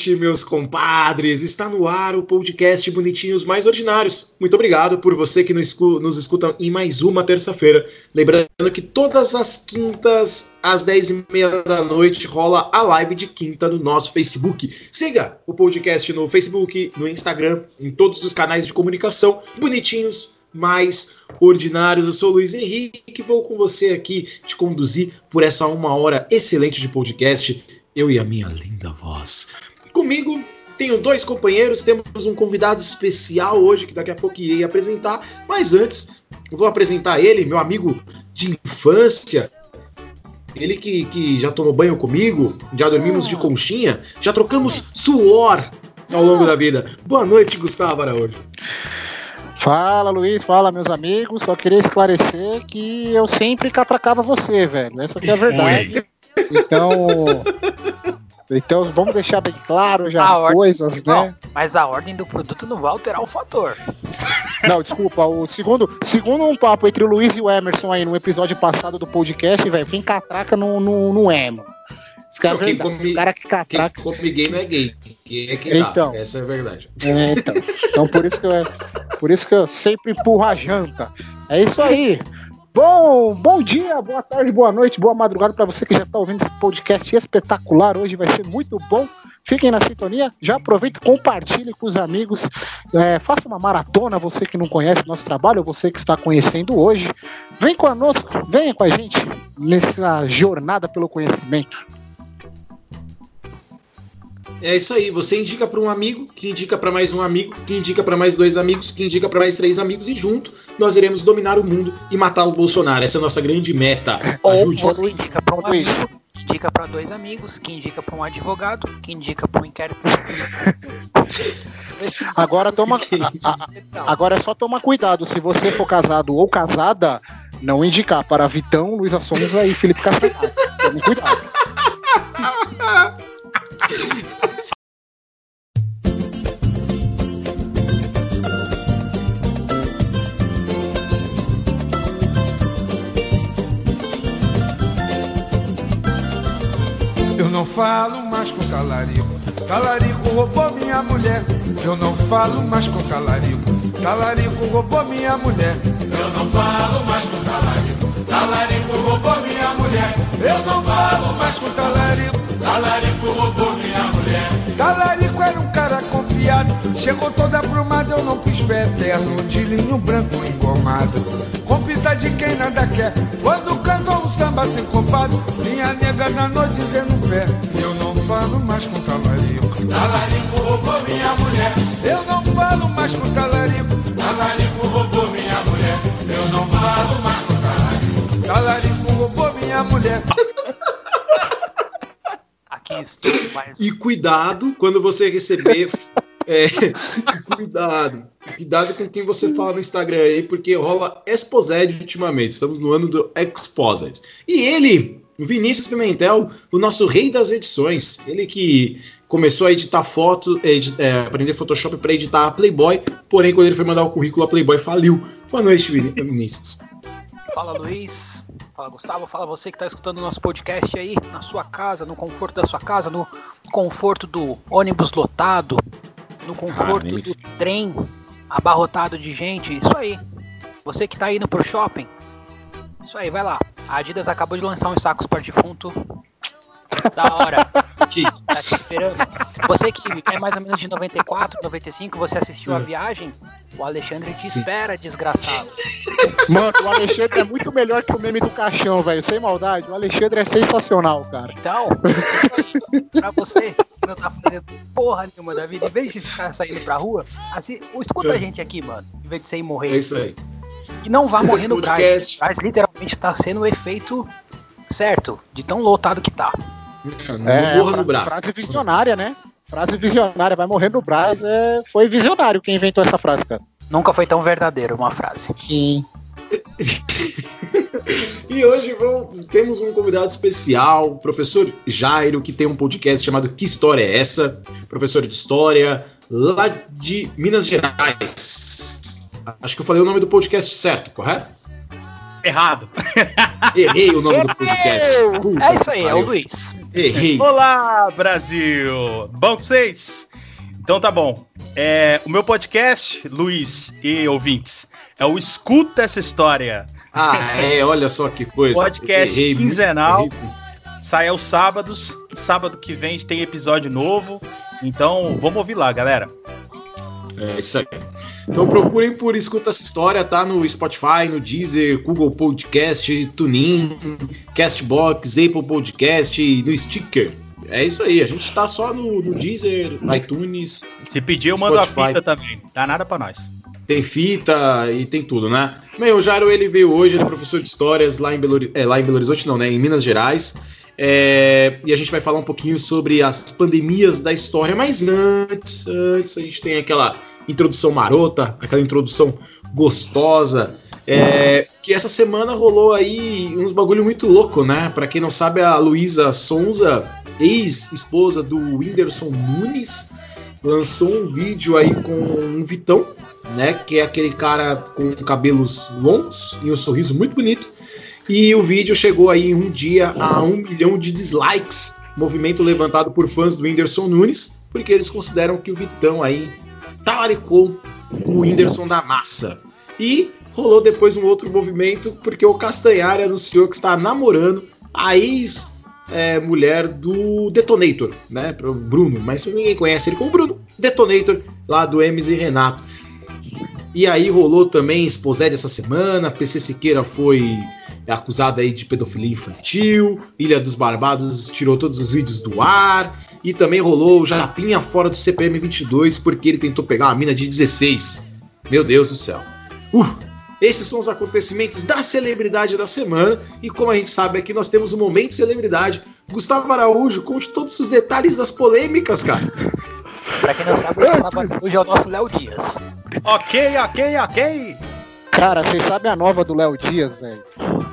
Noite, meus compadres! Está no ar o podcast Bonitinhos Mais Ordinários. Muito obrigado por você que nos escuta em mais uma terça-feira. Lembrando que todas as quintas, às 10h30 da noite, rola a live de quinta no nosso Facebook. Siga o podcast no Facebook, no Instagram, em todos os canais de comunicação. Bonitinhos mais ordinários. Eu sou o Luiz Henrique, vou com você aqui te conduzir por essa uma hora excelente de podcast eu e a minha linda voz. Comigo tenho dois companheiros, temos um convidado especial hoje que daqui a pouco irei apresentar, mas antes vou apresentar ele, meu amigo de infância. Ele que, que já tomou banho comigo, já dormimos de conchinha, já trocamos suor ao longo da vida. Boa noite, Gustavo Araújo. Fala, Luiz, fala, meus amigos. Só queria esclarecer que eu sempre catracava você, velho. Essa aqui é a verdade. Então, então vamos deixar bem claro já a as coisas, né? Não, mas a ordem do produto não vai alterar o fator. Não, desculpa, o segundo, segundo um papo entre o Luiz e o Emerson aí no episódio passado do podcast, velho, quem catraca no, no, no emo. Esse cara, não, quem come, o cara que catraca. Quem come gay não é gay. Quem é que então, dá. Essa é a verdade. É, então. então por isso que eu, por isso que eu sempre empurro a janta. É isso aí. Bom, bom dia, boa tarde, boa noite, boa madrugada para você que já está ouvindo esse podcast espetacular. Hoje vai ser muito bom. Fiquem na sintonia, já aproveite, compartilhe com os amigos, é, faça uma maratona, você que não conhece nosso trabalho, você que está conhecendo hoje. Vem conosco, venha com a gente nessa jornada pelo conhecimento. É isso aí, você indica para um amigo, que indica para mais um amigo, que indica para mais dois amigos, que indica para mais três amigos e junto nós iremos dominar o mundo e matar o Bolsonaro. Essa é a nossa grande meta. Ajude. Ou você indica para um amigo, que indica para dois amigos, que indica para um advogado, que indica para um inquérito. agora toma, a, a, agora é só tomar cuidado. Se você for casado ou casada, não indicar para Vitão, Luísa Sonza e Felipe Castanhari. Tome cuidado. Eu não falo mais com talarico. Talarico roubou minha mulher. Eu não falo mais com talarico. Talarico roubou minha mulher. Eu não falo mais com talarico. Talarico roubou minha mulher. Eu não falo mais com talarico. Talarico roubou minha mulher. Talarico era um cara confiado. Chegou toda aprumada, eu não quis ver eterno. De linho branco engomado. Com pita de quem nada quer. Quando cantou um samba sincopado. Minha nega danou dizendo pé. Eu não falo mais com talarico. Talarico roubou minha mulher. Eu não falo mais com talarico. Talarico roubou minha mulher. Eu não falo mais com talarico. Talarico roubou minha mulher. E cuidado quando você receber. É, cuidado. Cuidado com quem você fala no Instagram aí, porque rola Exposed ultimamente. Estamos no ano do Exposed. E ele, Vinícius Pimentel, o nosso rei das edições. Ele que começou a editar foto, edit, é, aprender Photoshop para editar a Playboy, porém, quando ele foi mandar o currículo, a Playboy faliu. Boa noite, Vinícius. Fala, Luiz. Fala, Gustavo. Fala você que está escutando o nosso podcast aí, na sua casa, no conforto da sua casa, no conforto do ônibus lotado, no conforto Ah, do trem, abarrotado de gente, isso aí. Você que tá indo pro shopping, isso aí, vai lá. A Adidas acabou de lançar uns sacos para defunto. Da hora. Que Tá esperando. Você que é mais ou menos de 94, 95, você assistiu a viagem, o Alexandre te Sim. espera, desgraçado. Mano, o Alexandre é muito melhor que o meme do caixão, velho. Sem maldade. O Alexandre é sensacional, cara. Então, aí, pra você que não tá fazendo porra nenhuma da vida, em vez de ficar saindo pra rua, assim, escuta a gente aqui, mano, em vez de você ir é morrer. isso aí. E não vá morrer no podcast. O literalmente tá sendo o efeito certo, de tão lotado que tá. Não É, morra fra- no braço. frase visionária, né? Frase visionária, vai morrer no Brás. É... Foi visionário quem inventou essa frase, cara. Nunca foi tão verdadeiro uma frase. Sim. E hoje vamos- temos um convidado especial, o professor Jairo, que tem um podcast chamado Que História é Essa? Professor de História, lá de Minas Gerais. Acho que eu falei o nome do podcast certo, correto? Errado. Errei o nome do podcast. Puta É isso aí, que é o pariu. Luiz. Errei. Olá, Brasil! Bom com vocês? Então tá bom. É, o meu podcast, Luiz e ouvintes, é o Escuta Essa História. Ah, é, olha só que coisa. Podcast Errei, quinzenal. errei. Sai aos sábados. Sábado que vem tem episódio novo. Então vamos ouvir lá, galera. É isso aí. Então procurem por Escuta essa história, tá? No Spotify, no Deezer, Google Podcast, TuneIn, Castbox, Apple Podcast, no Sticker. É isso aí, a gente tá só no, no Deezer, iTunes, Se pedir, eu mando a fita também. Dá nada pra nós. tem fita e tem tudo, né? Bem, o Jairo ele veio hoje, ele é professor de histórias lá em Belo, é, lá em Belo Horizonte, não, né? Em Minas Gerais. É, e a gente vai falar um pouquinho sobre as pandemias da história, mas antes, antes a gente tem aquela introdução marota, aquela introdução gostosa. é, que essa semana rolou aí uns bagulho muito louco, né? Pra quem não sabe, a Luísa Sonza, ex-esposa do Whindersson Nunes, lançou um vídeo aí com um Vitão, né? Que é aquele cara com cabelos longos e um sorriso muito bonito. E o vídeo chegou aí um dia a um milhão de dislikes. Movimento levantado por fãs do Whindersson Nunes, porque eles consideram que o Vitão aí talaricou o Whindersson da massa. E rolou depois um outro movimento, porque o Castanhari anunciou que está namorando a ex-mulher do Detonator, né? Pro Bruno, mas ninguém conhece ele como Bruno. Detonator, lá do Hermes e Renato. E aí rolou também Esposed essa semana, PC Siqueira foi acusado aí de pedofilia infantil, Ilha dos Barbados tirou todos os vídeos do ar, e também rolou o Japinha fora do CPM 22 porque ele tentou pegar uma mina de 16. Meu Deus do céu. Uh, esses são os acontecimentos da celebridade da semana, e como a gente sabe aqui, nós temos um momento de celebridade. Gustavo Araújo, conte todos os detalhes das polêmicas, cara. Pra quem não sabe, o Gustavo hoje é o nosso Léo Dias. Ok, ok, ok. Cara, vocês sabem a nova do Léo Dias, velho?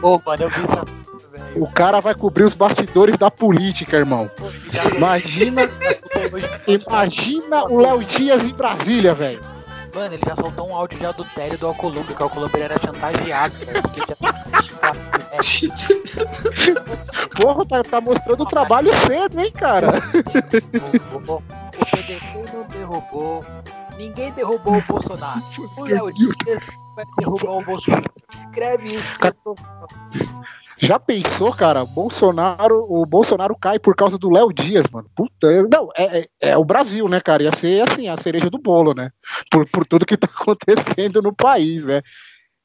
Ô, mano, eu vi essa. velho. O cara vai cobrir os bastidores da política, irmão. Imagina, imagina o Léo Dias em Brasília, velho. Mano, ele já soltou um áudio de adultério do Alcolumbre, que o Alcolumbre era chantageado, velho, porque já Porra, tá, tá mostrando o trabalho cedo, hein, cara? O PDT não derrubou. Ninguém derrubou o Bolsonaro. O Léo Dias vai derrubar o Bolsonaro. Escreve isso. que eu tô- Já pensou, cara? Bolsonaro, o Bolsonaro cai por causa do Léo Dias, mano. Puta, não, é, é, é o Brasil, né, cara? Ia ser assim, a cereja do bolo, né? Por, por tudo que tá acontecendo no país, né?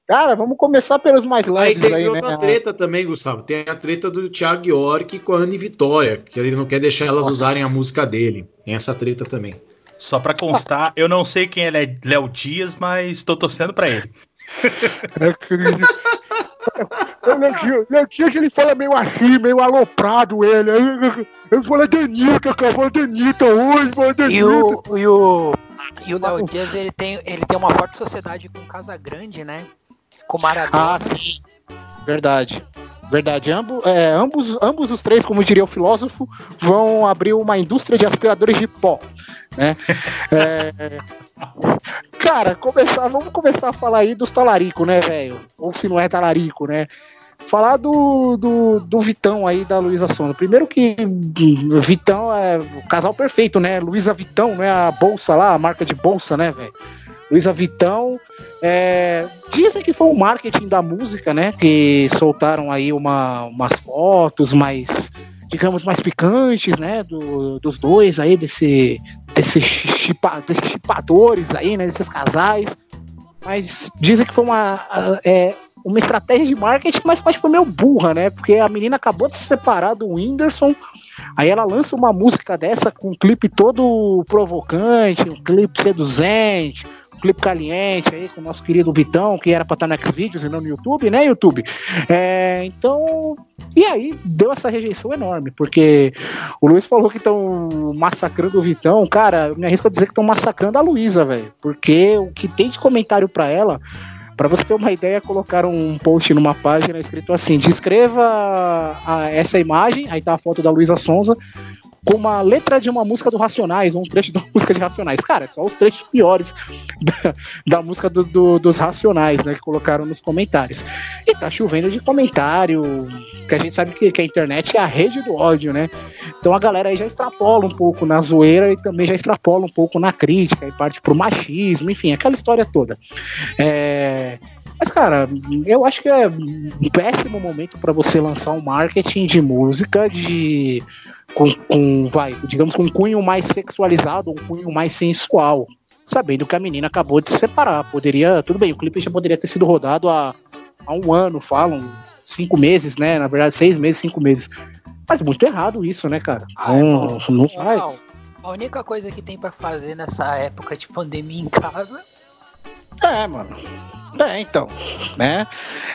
Cara, vamos começar pelos mais Aí leves tem aí, outra né? treta também, Gustavo. Tem a treta do Thiago York com a Anne Vitória, que ele não quer deixar elas Nossa. usarem a música dele. Tem essa treta também. Só pra constar, eu não sei quem ele é Léo Dias, mas tô torcendo pra ele. O Léo Dias- Léo Dias, ele fala meio assim, meio aloprado, ele. Ele fala Danita, cara, fala Danita hoje, fala Danita. E o, e o, e o Léo Dias, ele tem, ele tem uma forte sociedade com Casa Grande, né? Com Maradona. Ah, sim. Verdade. Verdade. É, ambos, ambos os três, como diria o filósofo, vão abrir uma indústria de aspiradores de pó. Né? É, Cara, começar, vamos começar a falar aí dos talarico, né, velho? Ou se não é talarico, né? falar do, do, do Vitão aí da Luísa Sonda. Primeiro que hum, Vitão é o casal perfeito, né? Luísa Vitão, né? A bolsa lá, a marca de bolsa, né, velho? Luísa Vitão. É, dizem que foi o marketing da música, né? Que soltaram aí uma, umas fotos mais, digamos, mais picantes, né? Do, dos dois aí, desse, desse chipa, desses chipadores aí, né? Desses casais. Mas dizem que foi uma, é, uma estratégia de marketing, mas acho que foi meio burra, né? Porque a menina acabou de se separar do Whindersson, aí ela lança uma música dessa com um clipe todo provocante, um clipe seduzente, clipe caliente aí com o nosso querido Vitão, que era pra estar no Xvideos e não no YouTube, né, YouTube? É, então, e aí deu essa rejeição enorme, porque o Luiz falou que estão massacrando o Vitão, cara, eu me arrisco a dizer que estão massacrando a Luísa, velho, porque o que tem de comentário para ela para você ter uma ideia, colocaram um post numa página escrito assim: descreva essa imagem, aí tá a foto da Luísa Sonza, com uma letra de uma música do Racionais, um trecho da música de Racionais. Cara, só os trechos piores da, da música do, do, dos Racionais, né? Que colocaram nos comentários. E tá chovendo de comentário, que a gente sabe que, que a internet é a rede do ódio, né? Então a galera aí já extrapola um pouco na zoeira e também já extrapola um pouco na crítica e parte pro machismo, enfim, aquela história toda. É. Mas, cara, eu acho que é um péssimo momento para você lançar um marketing de música de com, com, vai, digamos, com um cunho mais sexualizado, um cunho mais sensual, sabendo que a menina acabou de se separar. Poderia, tudo bem, o clipe já poderia ter sido rodado há, há um ano, falam, cinco meses, né? Na verdade, seis meses, cinco meses. Mas muito errado isso, né, cara? Ah, não, não, não faz. A única coisa que tem para fazer nessa época de pandemia em casa. É, mano. É, então, né?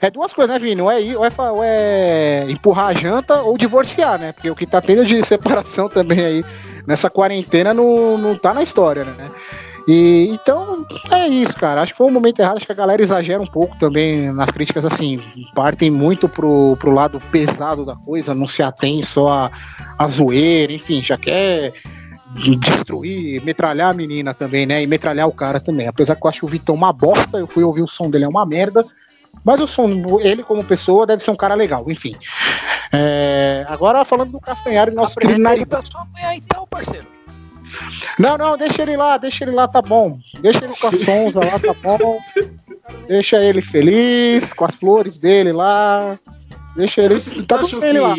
É duas coisas, né, Vini? Ou é, ou, é, ou é empurrar a janta ou divorciar, né? Porque o que tá tendo de separação também aí nessa quarentena não, não tá na história, né? E então é isso, cara. Acho que foi um momento errado. Acho que a galera exagera um pouco também nas críticas, assim, partem muito pro, pro lado pesado da coisa, não se atém só a, a zoeira, enfim, já quer destruir, metralhar a menina também, né? E metralhar o cara também. Apesar que eu acho o Vitão uma bosta, eu fui ouvir o som dele, é uma merda. Mas o som, ele como pessoa, deve ser um cara legal, enfim. É, agora falando do Castanhari, nosso querido Nariba. sua mãe então, parceiro. Não, não, deixa ele lá, deixa ele lá, tá bom. Deixa ele com a sonza lá, tá bom. Deixa ele feliz, com as flores dele lá. Deixa ele. Mas, tá tudo ele lá.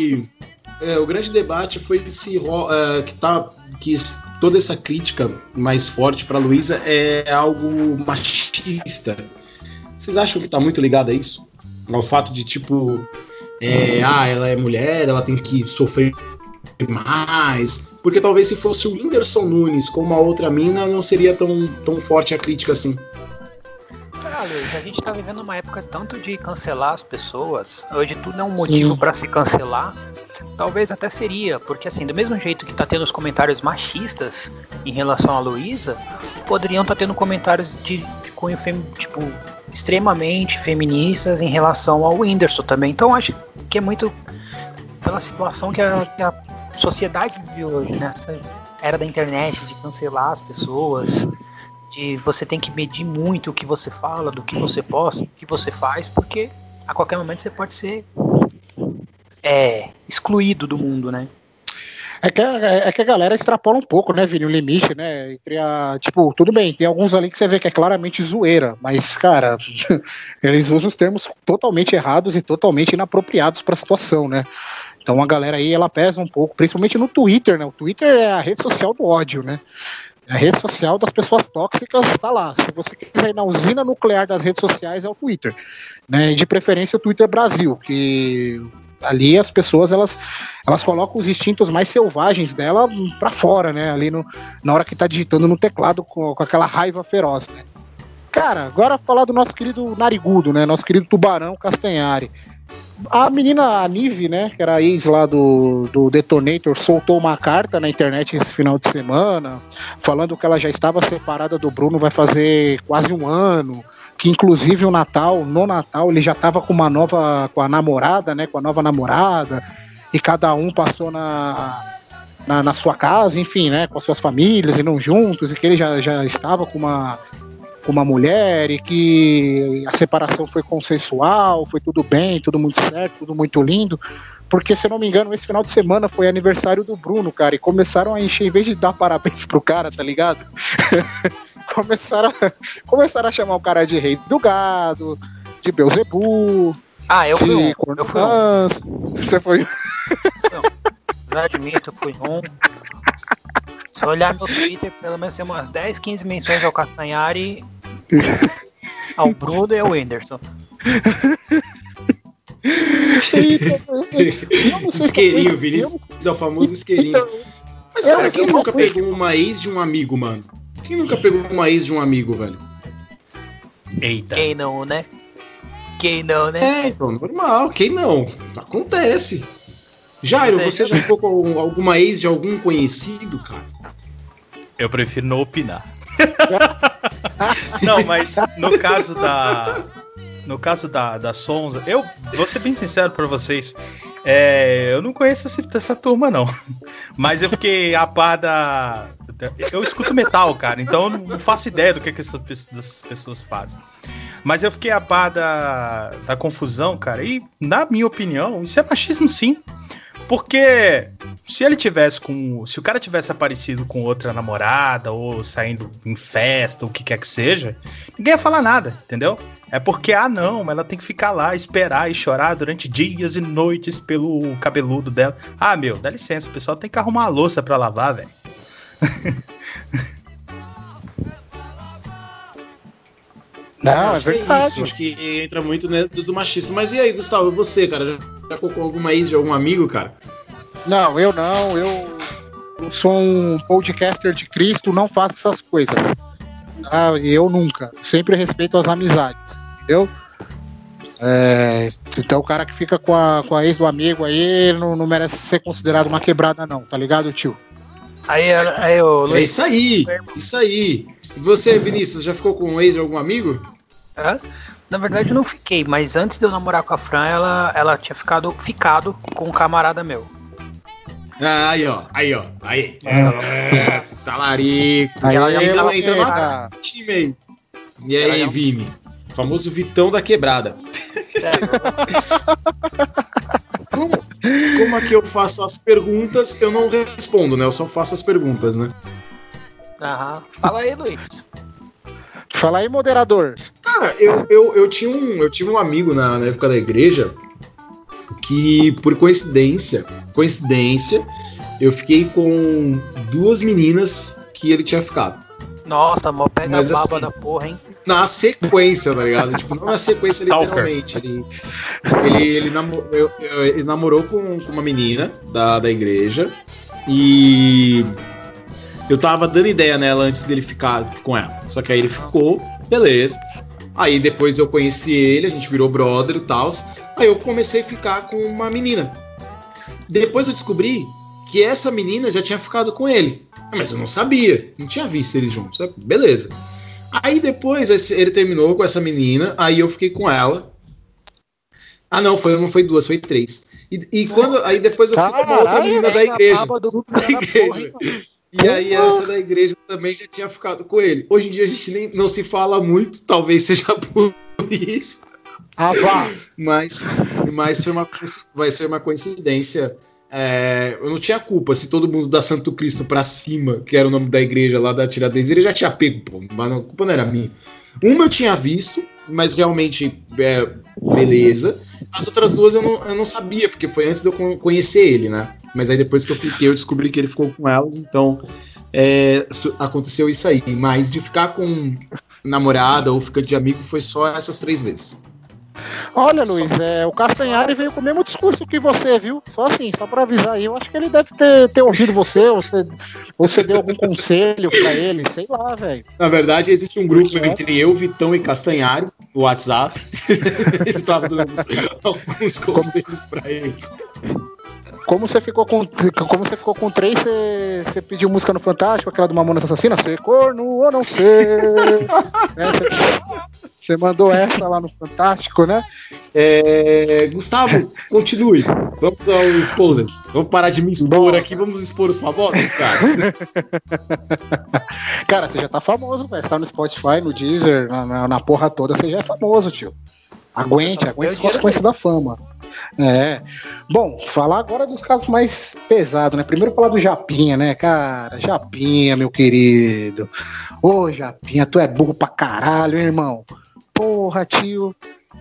É, o grande debate foi se uh, que tá que toda essa crítica mais forte para Luísa é algo machista. Vocês acham que está muito ligado a isso? Ao fato de, tipo, é, ah, ela é mulher, ela tem que sofrer mais. Porque talvez se fosse o Whindersson Nunes com uma outra mina, não seria tão, tão forte a crítica assim. Será, Luiz? A gente tá vivendo uma época tanto de cancelar as pessoas. Hoje tudo é um motivo para se cancelar. Talvez até seria, porque assim, do mesmo jeito que tá tendo os comentários machistas em relação a Luísa, poderiam estar tá tendo comentários de, de cunho fem, tipo, extremamente feministas em relação ao Whindersson também. Então acho que é muito pela situação que a, que a sociedade vive hoje, nessa era da internet, de cancelar as pessoas, de você tem que medir muito o que você fala, do que você posta, do que você faz, porque a qualquer momento você pode ser é, excluído do mundo, né? É que, é que a galera extrapola um pouco, né, Vini, o limite, né? Entre a. Tipo, tudo bem, tem alguns ali que você vê que é claramente zoeira, mas, cara, eles usam os termos totalmente errados e totalmente inapropriados para a situação, né? Então a galera aí, ela pesa um pouco, principalmente no Twitter, né? O Twitter é a rede social do ódio, né? A rede social das pessoas tóxicas está lá. Se você quiser ir na usina nuclear das redes sociais, é o Twitter. Né? De preferência o Twitter Brasil, que ali as pessoas elas, elas colocam os instintos mais selvagens dela para fora, né? Ali no, na hora que tá digitando no teclado com, com aquela raiva feroz, né? Cara, agora falar do nosso querido narigudo, né? Nosso querido tubarão Castanhari. A menina a Nive, né, que era ex lá do, do Detonator, soltou uma carta na internet esse final de semana, falando que ela já estava separada do Bruno vai fazer quase um ano, que inclusive o Natal, no Natal, ele já estava com uma nova, com a namorada, né, com a nova namorada, e cada um passou na, na, na, sua casa, enfim, né, com as suas famílias e não juntos, e que ele já, já estava com uma com uma mulher e que a separação foi consensual, foi tudo bem, tudo muito certo, tudo muito lindo. Porque, se eu não me engano, esse final de semana foi aniversário do Bruno, cara, e começaram a encher, em vez de dar parabéns pro cara, tá ligado? começaram, a, começaram a chamar o cara de rei do gado, de Beuzebu. Ah, eu fui um. Eu fui um. Você foi. Já admito, eu fui um. Se eu olhar meu Twitter, pelo menos tem umas 10, 15 menções ao Castanhari, ao Bruno e ao Whindersson. Isqueirinho, Vinícius é o famoso isqueirinho. Então, Mas, cara, quem nunca pegou uma ex de um amigo, mano? Quem nunca pegou uma ex de um amigo, velho? Eita. Quem não, né? Quem não, né? É, então, normal. Quem não? Acontece. Jairo, aí- você já ficou com alguma ex de algum conhecido, cara? Eu prefiro não opinar. não, mas no caso da. No caso da, da Sonza, eu vou ser bem sincero pra vocês. é, eu não conheço esse- essa turma, não. Mas eu fiquei a par da. Eu escuto metal, cara, então eu não faço ideia do que, que essas pessoas fazem. Mas eu fiquei a par da, da confusão, cara, e na minha opinião, isso é machismo sim. Porque se ele tivesse com. Se o cara tivesse aparecido com outra namorada, ou saindo em festa, ou o que quer que seja, ninguém ia falar nada, entendeu? É porque, ah, não, ela tem que ficar lá, esperar e chorar durante dias e noites pelo cabeludo dela. Ah, meu, dá licença, o pessoal tem que arrumar a louça pra lavar, velho. Não, é verdade. isso, acho que entra muito né, do, do machismo. Mas e aí, Gustavo, você, cara? Já, já ficou com alguma ex de algum amigo, cara? Não, eu não, eu, eu sou um podcaster de Cristo, não faço essas coisas. Ah, eu nunca. Sempre respeito as amizades, entendeu? É, então o cara que fica com a, com a ex do amigo aí ele não, não merece ser considerado uma quebrada, não, tá ligado, tio? Aí, aí ô, É Luiz. isso aí, isso aí. E você, Vinícius, já ficou com um ex de algum amigo? Hã? Na verdade, eu não fiquei, mas antes de eu namorar com a Fran, ela, ela tinha ficado, ficado com um camarada meu. Ah, aí, ó, aí, ó, aí. É, talarico. Aí ela entra, ela entra no pega- time aí. E aí, não- Vini? O famoso Vitão da quebrada. Como, como aqui eu faço as perguntas, eu não respondo, né? Eu só faço as perguntas, né? Aham. Fala aí, Luiz. Fala aí, moderador. Cara, eu, eu, eu, tinha um, eu tive um amigo na, na época da igreja que, por coincidência, coincidência, eu fiquei com duas meninas que ele tinha ficado. Nossa, mó pega Mas baba assim- da porra, hein? Na sequência, tá ligado? tipo, não na sequência literalmente. Ele, ele, ele, namo- eu- eu- ele namorou com, com uma menina da, da igreja e eu tava dando ideia nela antes dele ficar com ela. Só que aí ele ficou, beleza. Aí depois eu conheci ele, a gente virou brother e tal. Aí eu comecei a ficar com uma menina. Depois eu descobri que essa menina já tinha ficado com ele. Mas eu não sabia, não tinha visto eles juntos. Beleza. Aí depois ele terminou com essa menina, aí eu fiquei com ela. Ah, não, foi, não foi duas, foi três. E, e quando. Aí depois eu fiquei com uma outra menina da igreja. Da igreja. mano? E aí essa da igreja também já tinha ficado com ele. Hoje em dia a gente nem, não se fala muito, talvez seja por isso. Ah. Mas, mas foi uma, vai ser uma coincidência. É, eu não tinha culpa. Se todo mundo da Santo Cristo pra cima, que era o nome da igreja lá da Tiradentes, ele já tinha pego, pô. Mas a culpa não era minha. Uma eu tinha visto, mas realmente, é, beleza. As outras duas eu não, eu não sabia, porque foi antes de eu con- conhecer ele, né? Mas aí depois que eu fiquei, eu descobri que ele ficou com elas, então é, aconteceu isso aí. Mas de ficar com namorada ou ficar de amigo foi só essas três vezes. Olha, Luiz, é, o Castanhari veio com o mesmo discurso que você, viu? Só assim, só pra avisar aí. Eu acho que ele deve ter, ter ouvido você, você, você deu algum conselho pra ele, sei lá, velho. Na verdade, existe um grupo É. entre eu, Vitão e Castanhari no WhatsApp. Ele tava dando alguns, conselhos pra eles. Como você ficou com, como você ficou com três, você, você pediu música no Fantástico, aquela do Mamonas Assassina, ser corno ou não ser. né, você, mandou essa lá no Fantástico, né? É, Gustavo, continue. Vamos ao exposed. Vamos parar de me expor Bom. aqui, vamos expor os famosos, cara. Cara, você já tá famoso, velho. Você tá no Spotify, no Deezer, na, na, na porra toda, você já é famoso, tio. Aguente, aguente as consequências da fama. É. Bom, falar agora dos casos mais pesados, né? Primeiro falar do Japinha, né, cara? Japinha, meu querido. Ô, Japinha, tu é burro pra caralho, hein, irmão. Porra, tio.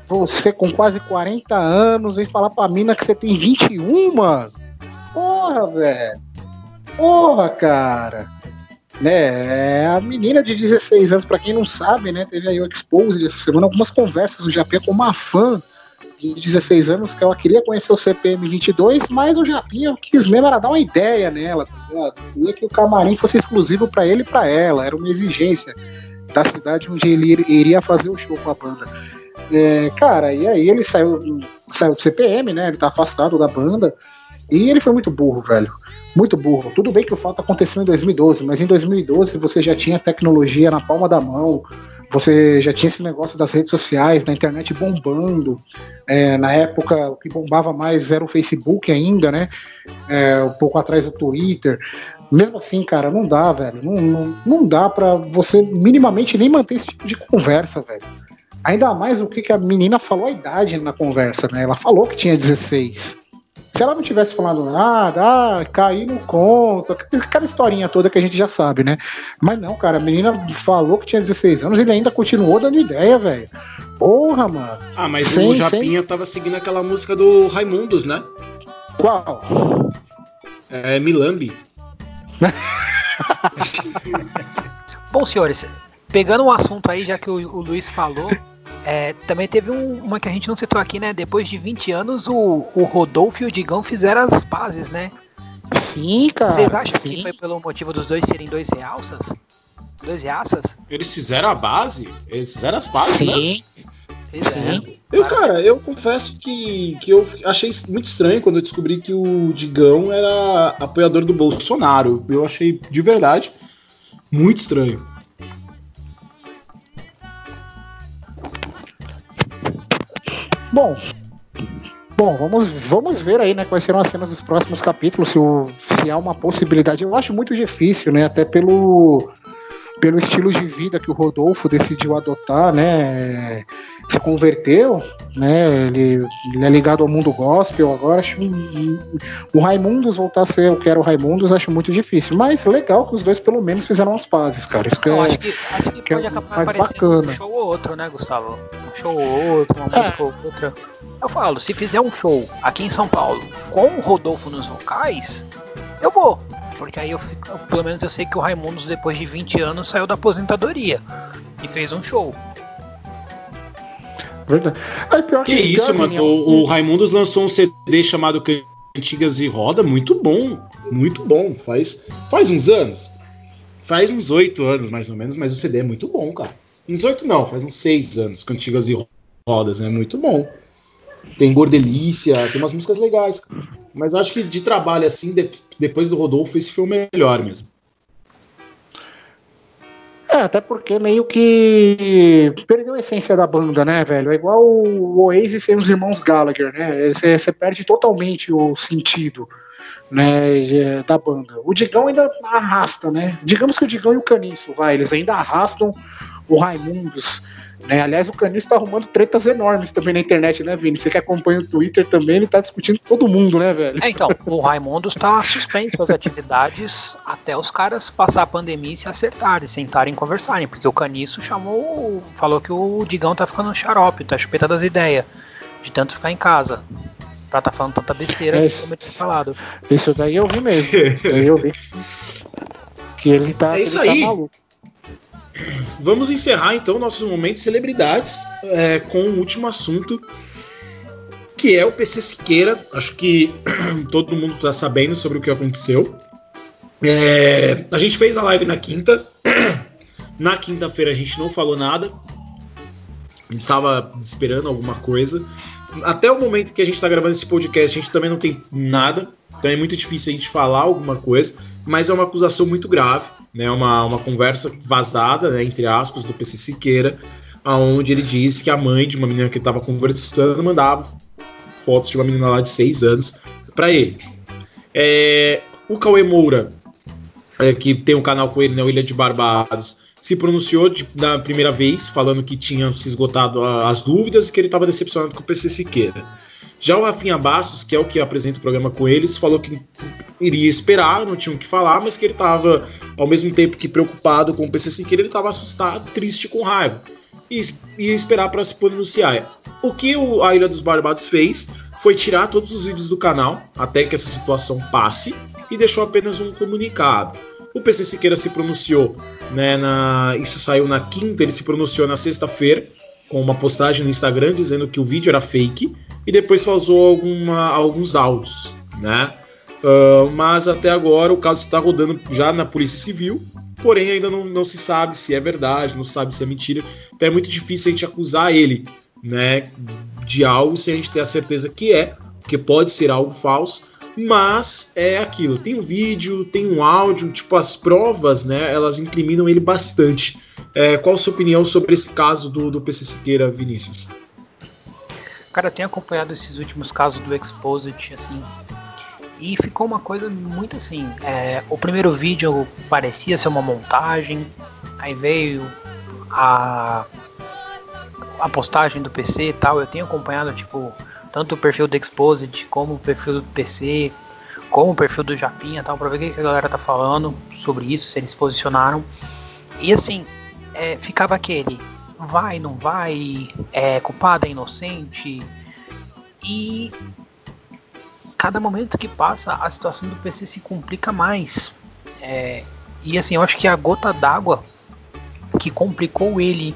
Você com quase 40 anos vem falar pra mina que você tem 21, mano. Porra, velho. Porra, cara. Né, a menina de 16 anos, pra quem não sabe, né, teve aí o Expose essa semana, algumas conversas do Japinha com uma fã de 16 anos que ela queria conhecer o CPM 22, mas o Japinha quis mesmo era dar uma ideia nela, tá ligado? Queria que o camarim fosse exclusivo pra ele e pra ela, era uma exigência da cidade onde ele ir- iria fazer o show com a banda. É, cara, e aí ele saiu, saiu do CPM, né? Ele tá afastado da banda. E ele foi muito burro, velho. Muito burro. Tudo bem que o fato aconteceu em 2012, mas em 2012 você já tinha tecnologia na palma da mão, você já tinha esse negócio das redes sociais, da internet bombando. É, na época, o que bombava mais era o Facebook ainda, né? É, um pouco atrás o Twitter. Mesmo assim, cara, não dá, velho. Não, não, não dá pra você minimamente nem manter esse tipo de conversa, velho. Ainda mais o que, que a menina falou a idade na conversa, né? Ela falou que tinha 16. Se ela não tivesse falado nada, ah, caí no conto, aquela historinha toda que a gente já sabe, né? Mas não, cara, a menina falou que tinha 16 anos e ele ainda continuou dando ideia, velho. Porra, mano. Ah, mas Sim, o Japinha tava seguindo aquela música do Raimundos, né? Qual? É Milambi. Bom, senhores, pegando um assunto aí, já que o, o Luiz falou, é, também teve um- uma que a gente não citou aqui, né? Depois de 20 anos, o, o Rodolfo e o Digão fizeram as pazes, né? Sim, cara. Vocês acham sim. que foi pelo motivo dos dois serem dois realças? Dois reaças? Eles fizeram a base? Eles fizeram as bases, né? Sim, Fizeram. Eu, cara, eu confesso que, que eu achei muito estranho quando eu descobri que o Digão era apoiador do Bolsonaro. Eu achei de verdade muito estranho. Bom, bom, vamos, vamos ver aí, né, quais serão as cenas dos próximos capítulos, se, o- se há uma possibilidade. Eu acho muito difícil, né, até pelo, pelo estilo de vida que o Rodolfo decidiu adotar, né, se converteu, né, ele, ele é ligado ao mundo gospel, agora acho um- o Raimundos voltar a ser o que era o Raimundos, acho muito difícil, mas legal que os dois pelo menos fizeram as pazes, cara, isso que Não, é... acho que, acho que que é pode acabar mais aparecendo um show ou outro, né, Gustavo? Um show ou outro, uma É. música ou outra. Eu falo, se fizer um show aqui em São Paulo com o Rodolfo nos vocais, eu vou. Porque aí eu fico, pelo menos eu sei que o Raimundos, depois de 20 anos, saiu da aposentadoria e fez um show. Verdade. Aí, pior Que isso, pior, mano. O, o Raimundos lançou um CD chamado Cantigas e Roda, muito bom. Muito bom. Faz, faz uns anos. Faz uns oito anos, mais ou menos, mas o CD é muito bom, cara. Uns oito não, faz uns seis anos, Cantigas e Rodas, né? Muito bom. Tem Gordelícia, tem umas músicas legais. cara. Mas acho que de trabalho assim, de- depois do Rodolfo, esse foi o melhor mesmo. É, até porque meio que perdeu a essência da banda, né, velho? É igual o Oasis sem os irmãos Gallagher, né? Você você perde totalmente o sentido né, é, da banda. O Digão ainda arrasta, né? Digamos que o Digão e o Caniço, vai, eles ainda arrastam o Raimundos. Né? Aliás, o Caniço tá arrumando tretas enormes também na internet, né, Vini? Você que acompanha o Twitter também, ele tá discutindo com todo mundo, né, velho? É, então, o Raimundos está suspenso as atividades até os caras passar a pandemia e se acertarem, sentarem e conversarem, porque o Caniço chamou, falou que o Digão tá ficando xarope, tá chupeta das ideias, de tanto ficar em casa. Pra tá falando tanta besteira É assim isso. como ele tinha falado. Isso daí eu vi mesmo. Eu vi. Que ele tá, É isso ele aí. tá maluco. Vamos encerrar então o nosso momento de celebridades é, com o último assunto, que é o PC Siqueira. Acho que todo mundo está sabendo sobre o que aconteceu. É, a gente fez a live na quinta. Na quinta-feira a gente não falou nada. A gente estava esperando alguma coisa. Até o momento que a gente está gravando esse podcast, a gente também não tem nada. Então é muito difícil a gente falar alguma coisa. Mas é uma acusação muito grave, né? Uma, uma conversa vazada, né, entre aspas, do PC Siqueira, onde ele disse que a mãe de uma menina que estava conversando mandava fotos de uma menina lá de 6 anos para ele. É, o Cauê Moura, é, que tem um canal com ele, né, o Ilha de Barbados, se pronunciou de, da primeira vez, falando que tinha se esgotado a, as dúvidas e que ele estava decepcionado com o PC Siqueira. Já o Rafinha Bastos, que é o que apresenta o programa com eles, falou que iria esperar, não tinha o que falar, mas que ele estava, ao mesmo tempo que preocupado com o PC Siqueira, ele estava assustado, triste, com raiva. E ia esperar para se pronunciar. O que o, a Ilha dos Barbados fez foi tirar todos os vídeos do canal, até que essa situação passe, e deixou apenas um comunicado. O PC Siqueira se pronunciou, né, na, isso saiu na quinta, ele se pronunciou na sexta-feira, com uma postagem no Instagram dizendo que o vídeo era fake, e depois vazou alguma, alguns áudios, né? Uh, mas até agora o caso está rodando já na Polícia Civil, porém ainda não, não se sabe se é verdade, não se sabe se é mentira, então é muito difícil a gente acusar ele, né, de algo sem a gente ter a certeza que é, que pode ser algo falso, mas é aquilo, tem um vídeo, tem um áudio, tipo, as provas, né, elas incriminam ele bastante. É, qual a sua opinião sobre esse caso do, do PC Siqueira, Vinícius? Cara, eu tenho acompanhado esses últimos casos do Exposit, assim, e ficou uma coisa muito assim. É, o primeiro vídeo parecia ser uma montagem, aí veio a, a postagem do PC e tal. Eu tenho acompanhado, tipo, tanto o perfil do Exposit, como o perfil do PC, como o perfil do Japinha tal, pra ver o que a galera tá falando sobre isso, se eles posicionaram. E assim, é, ficava aquele vai, não vai, é culpada, é inocente. E cada momento que passa, a situação do PC se complica mais. É, e assim, eu acho que a gota d'água que complicou ele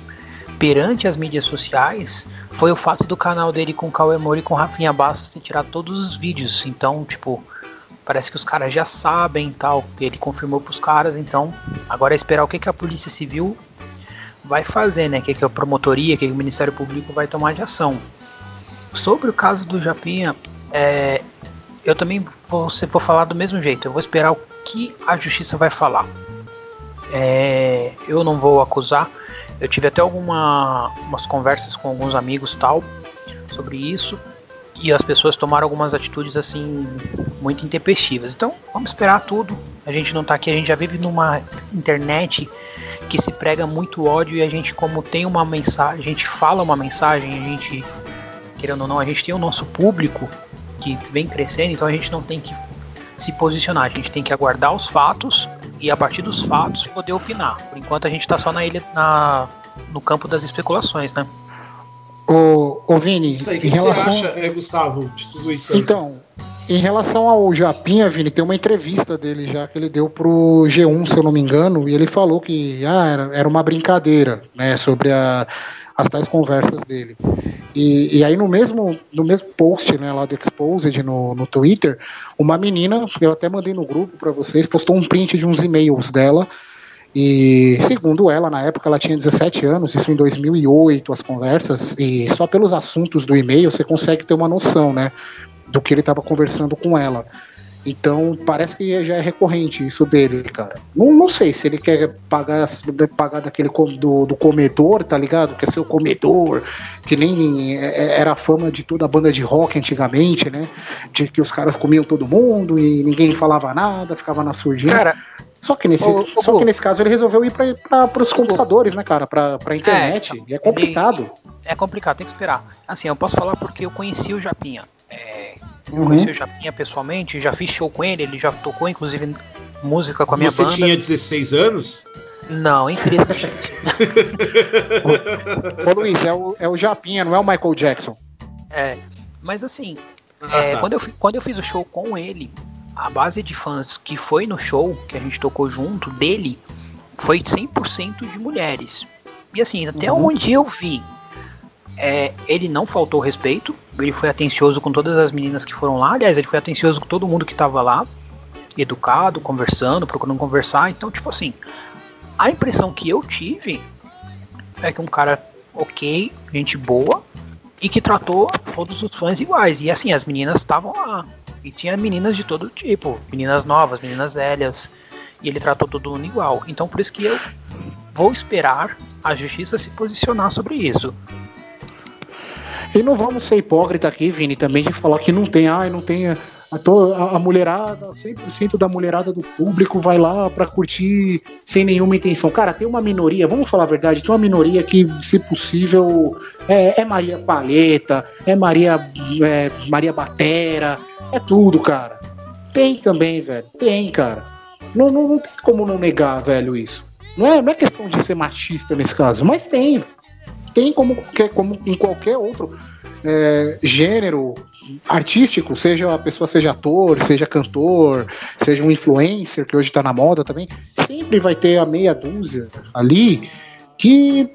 perante as mídias sociais foi o fato do canal dele com Cauê Moura e com Rafinha Bastos ter tirado todos os vídeos. Então, tipo, parece que os caras já sabem tal. Ele confirmou pros caras, então agora é esperar o que, que a Polícia Civil vai fazer, né? O que, que a promotoria, o que, que o Ministério Público vai tomar de ação. Sobre o caso do Japinha, é, eu também vou, vou falar do mesmo jeito. Eu vou esperar o que a justiça vai falar. É, eu não vou acusar. Eu tive até algumas conversas com alguns amigos tal sobre isso e as pessoas tomaram algumas atitudes assim muito intempestivas. Então vamos esperar tudo. A gente não tá aqui, a gente já vive numa internet que se prega muito ódio e a gente como tem uma mensagem, a gente fala uma mensagem, a gente querendo ou não, a gente tem o nosso público que vem crescendo, então a gente não tem que se posicionar, a gente tem que aguardar os fatos e a partir dos fatos poder opinar. Por enquanto a gente está só na ilha, na, no campo das especulações, né? Ô, ô Vini, isso aí, o que, que relação... você acha, é, Gustavo, de tudo isso? Aí? Então, em relação ao Japinha, Vini, tem uma entrevista dele já que ele deu pro G1, se eu não me engano, e ele falou que ah, era, era uma brincadeira, né, sobre a, as tais conversas dele. E, e aí no mesmo, no mesmo post, né, lá do Exposed no, no Twitter, uma menina, eu até mandei no grupo para vocês, postou um print de uns e-mails dela, e segundo ela, na época ela tinha 17 anos, isso em 2008, as conversas, e só pelos assuntos do e-mail você consegue ter uma noção, né, do que ele estava conversando com ela. Então parece que já é recorrente isso dele, cara. Não, não sei se ele quer pagar, pagar daquele do, do comedor, tá ligado? Quer ser o comedor, que nem é, é, era a fama de toda a banda de rock antigamente, né? De que os caras comiam todo mundo e ninguém falava nada, ficava na surdina. Cara, só que nesse, ô, só que nesse caso ele resolveu ir para os computadores, né, cara? Para a internet. É, e é complicado. É complicado, tem que esperar. Assim, eu posso falar porque eu conheci o Japinha. É, Uhum. Conheci o Japinha pessoalmente, já fiz show com ele, ele já tocou, inclusive, música com a minha Você banda. Você tinha 16 anos? Não, infelizmente. ô, ô Luiz, é o, é o Japinha, não é o Michael Jackson. É, mas assim, ah, é, tá. quando, eu, quando eu fiz o show com ele, a base de fãs que foi no show, que a gente tocou junto, dele, foi 100% de mulheres. E assim, até uhum. onde eu vi, é, ele não faltou respeito, ele foi atencioso com todas as meninas que foram lá, aliás, ele foi atencioso com todo mundo que estava lá, educado, conversando, procurando conversar. Então, tipo assim, a impressão que eu tive é que um cara ok, gente boa, e que tratou todos os fãs iguais. E assim, as meninas estavam lá. E tinha meninas de todo tipo, meninas novas, meninas velhas, e ele tratou todo mundo igual. Então por isso que eu vou esperar a justiça se posicionar sobre isso. E não vamos ser hipócrita aqui, Vini, também de falar que não tem, ai, não tem a, a, a mulherada, 100% da mulherada do público vai lá para curtir sem nenhuma intenção. Cara, tem uma minoria, vamos falar a verdade, tem uma minoria que, se possível, é, é Maria Paleta, é Maria, é Maria Batera, é tudo, cara. Tem também, velho, tem, cara. Não, não, não tem como não negar, velho, isso. Não é, não é questão de ser machista nesse caso, mas tem tem como, como em qualquer outro é, gênero artístico, seja a pessoa seja ator, seja cantor, seja um influencer que hoje está na moda também, sempre vai ter a meia dúzia ali que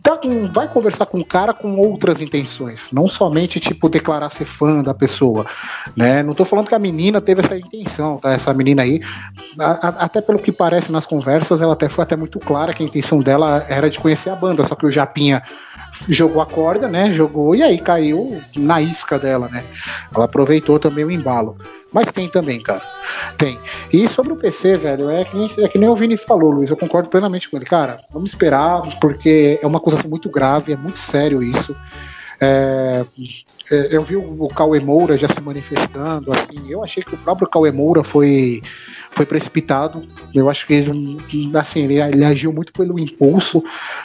tá, vai conversar com o cara com outras intenções, não somente tipo declarar ser fã da pessoa, né? Não tô falando que a menina teve essa intenção, tá? Essa menina aí, a, a, até pelo que parece nas conversas, ela até foi até muito clara que a intenção dela era de conhecer a banda, só que o Japinha jogou a corda, né? Jogou e aí caiu na isca dela, né? Ela aproveitou também o embalo. Mas tem também, cara. Tem. E sobre o PC, velho, é que, nem, é que nem o Vini falou, Luiz. Eu concordo plenamente com ele. Cara, vamos esperar, porque é uma acusação muito grave, é muito sério isso. É, é eu vi o, Cauê Moura já se manifestando, assim, eu achei que o próprio Cauê Moura foi foi precipitado. Eu acho que ele, assim, ele, ele, agiu muito pelo impulso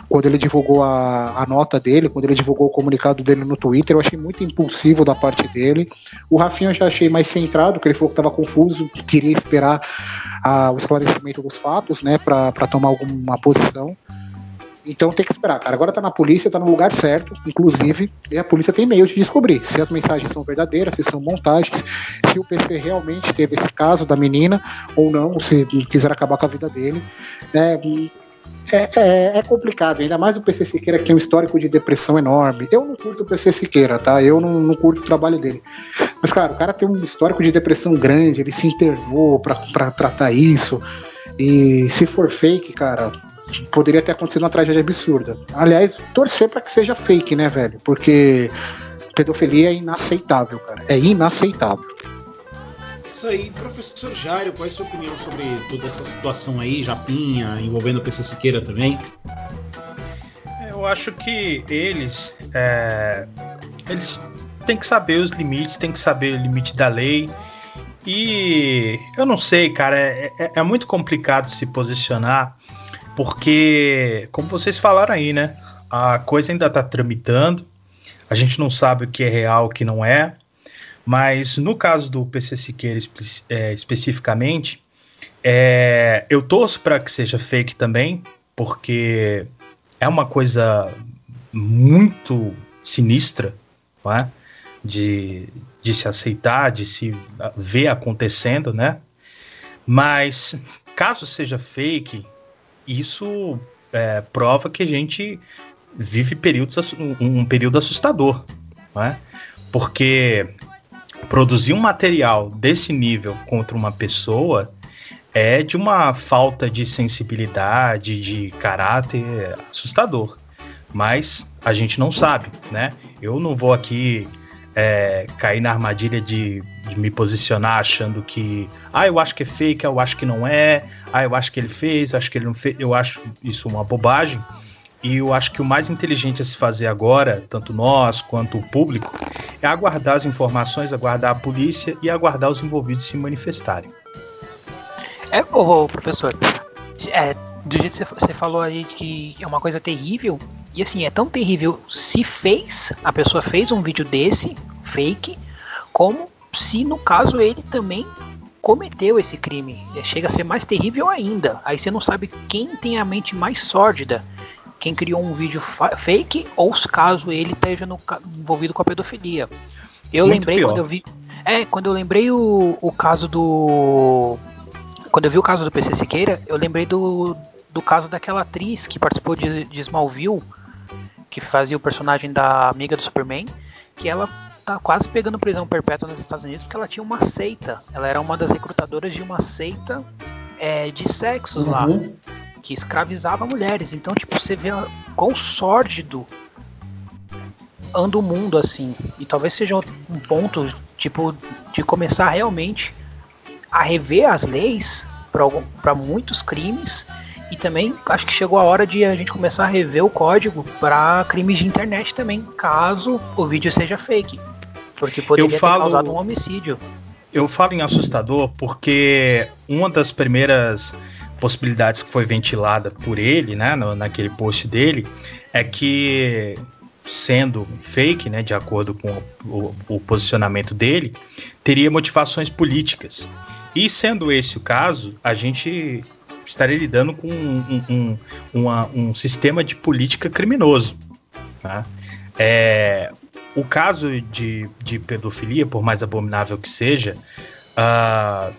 quando ele divulgou a, a nota dele, quando ele divulgou o comunicado dele no Twitter. Eu achei muito impulsivo da parte dele. O Rafinha eu já achei mais centrado, que ele falou que estava confuso, queria esperar a, o esclarecimento dos fatos, né, para tomar alguma posição. Então tem que esperar, cara. Agora tá na polícia, tá no lugar certo, inclusive, e a polícia tem meio de descobrir se as mensagens são verdadeiras, se são montagens, se o PC realmente teve esse caso da menina ou não, se quiser acabar com a vida dele. É, é, é, é, complicado, ainda mais o PC Siqueira que tem um histórico de depressão enorme. Eu não curto o PC Siqueira, tá? Eu não, não curto o trabalho dele. Mas, cara, o cara tem um histórico de depressão grande, ele se internou pra, pra tratar isso. E se for fake, cara, poderia ter acontecido uma tragédia absurda. Aliás, torcer para que seja fake, né, velho? Porque pedofilia é inaceitável, cara. É inaceitável. Isso aí, professor Jairo, qual é a sua opinião sobre toda essa situação aí, Japinha, envolvendo o PC Siqueira também? Eu acho que eles, é, eles têm que saber os limites, têm que saber o limite da lei. E eu não sei, cara, é, é, é muito complicado se posicionar porque, como vocês falaram aí, né? A coisa ainda está tramitando, a gente não sabe o que é real, o que não é, mas no caso do PC Siqueira espe é, especificamente, é, eu torço para que seja fake também, porque é uma coisa muito sinistra, não é? De, de se aceitar, de se ver acontecendo, né? Mas caso seja fake, isso é, prova que a gente vive períodos, um, período assustador, né? porque produzir um material desse nível contra uma pessoa é de uma falta de sensibilidade, de caráter assustador. Mas a gente não sabe, né? Eu não vou aqui é, cair na armadilha de, de, me posicionar achando que, ah, eu acho que é fake, eu acho que não é, ah, eu acho que ele fez, eu acho que ele não fez, eu acho isso uma bobagem. E eu acho que o mais inteligente a se fazer agora, tanto nós quanto o público, é aguardar as informações, aguardar a polícia e aguardar os envolvidos se manifestarem. É, ô, professor, é, do jeito que você falou aí que é uma coisa terrível, e assim, é tão terrível se fez, a pessoa fez um vídeo desse, fake, como se no caso ele também cometeu esse crime. Chega a ser mais terrível ainda. Aí você não sabe quem tem a mente mais sórdida. Quem criou um vídeo fake ou caso ele esteja no, envolvido com a pedofilia. Eu Muito lembrei pior. quando eu vi. É, quando eu lembrei o, o caso do. Quando eu vi o caso do PC Siqueira, eu lembrei do, do caso daquela atriz que participou de, de Smallville, que fazia o personagem da amiga do Superman, que ela tá quase pegando prisão perpétua nos Estados Unidos porque ela tinha uma seita. Ela era uma das recrutadoras de uma seita é, de sexos uhum. lá, que escravizava mulheres. Então, tipo, você vê quão sórdido anda o mundo assim. E talvez seja um ponto, tipo, de começar realmente a rever as leis para muitos crimes. E também acho que chegou a hora de a gente começar a rever o código para crimes de internet também, caso o vídeo seja fake. Porque poderia Eu falo- ter causado um homicídio. Eu falo em assustador porque uma das primeiras possibilidades que foi ventilada por ele, né, no- naquele post dele, é que sendo fake, né, de acordo com o, o posicionamento dele, teria motivações políticas. E sendo esse o caso, a gente estaria lidando com um, um- uma- um sistema de política criminoso. Tá? É, o caso de, de pedofilia, por mais abominável que seja, ah,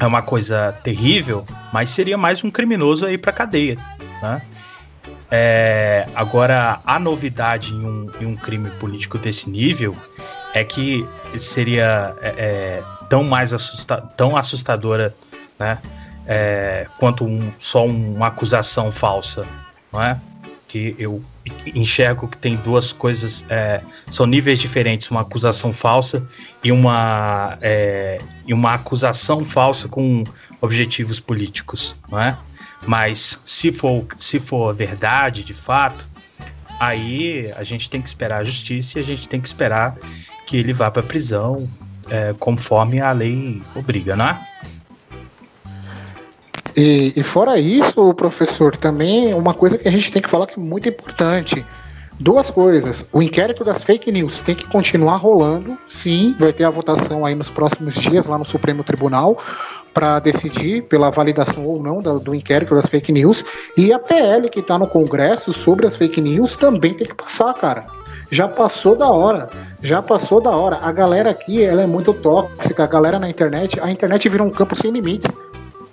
é uma coisa terrível, mas seria mais um criminoso aí para cadeia. Né? É, agora, a novidade em um, em um crime político desse nível é que seria é, é, tão mais assusta tão assustadora né, é, quanto um- só uma acusação falsa, não é? Que eu enxergo que tem duas coisas, é, são níveis diferentes, uma acusação falsa e uma, é, e uma acusação falsa com objetivos políticos, não é? Mas se for, se for verdade, de fato, aí a gente tem que esperar a justiça e a gente tem que esperar que ele vá para prisão, é, conforme a lei obriga, não é? E, e fora isso, professor, também uma coisa que a gente tem que falar que é muito importante. Duas coisas. O inquérito das fake news tem que continuar rolando. Sim, vai ter a votação aí nos próximos dias lá no Supremo Tribunal para decidir pela validação ou não do, do inquérito das fake news. E a PL que está no Congresso sobre as fake news também tem que passar, cara. Já passou da hora. Já passou da hora. A galera aqui, ela é muito tóxica. A galera na internet, a internet virou um campo sem limites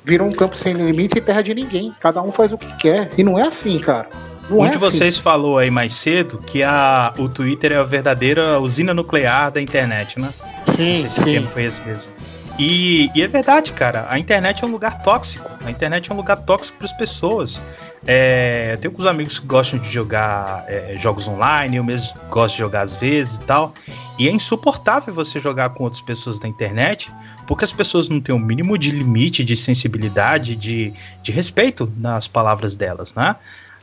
virou um campo sem limites e terra de ninguém. Cada um faz o que quer. E não é assim, cara. Não um é de assim. vocês falou aí mais cedo que a, o Twitter é a verdadeira usina nuclear da internet, né? Não Sim, sei se o sim. termo foi esse mesmo. E, e é verdade, cara. A internet é um lugar tóxico. A internet é um lugar tóxico para as pessoas. É, eu tenho alguns amigos que gostam de jogar é, jogos online, eu mesmo gosto de jogar às vezes e tal. E é insuportável você jogar com outras pessoas na internet, porque as pessoas não têm o mínimo de limite, de sensibilidade, de, de respeito nas palavras delas, né?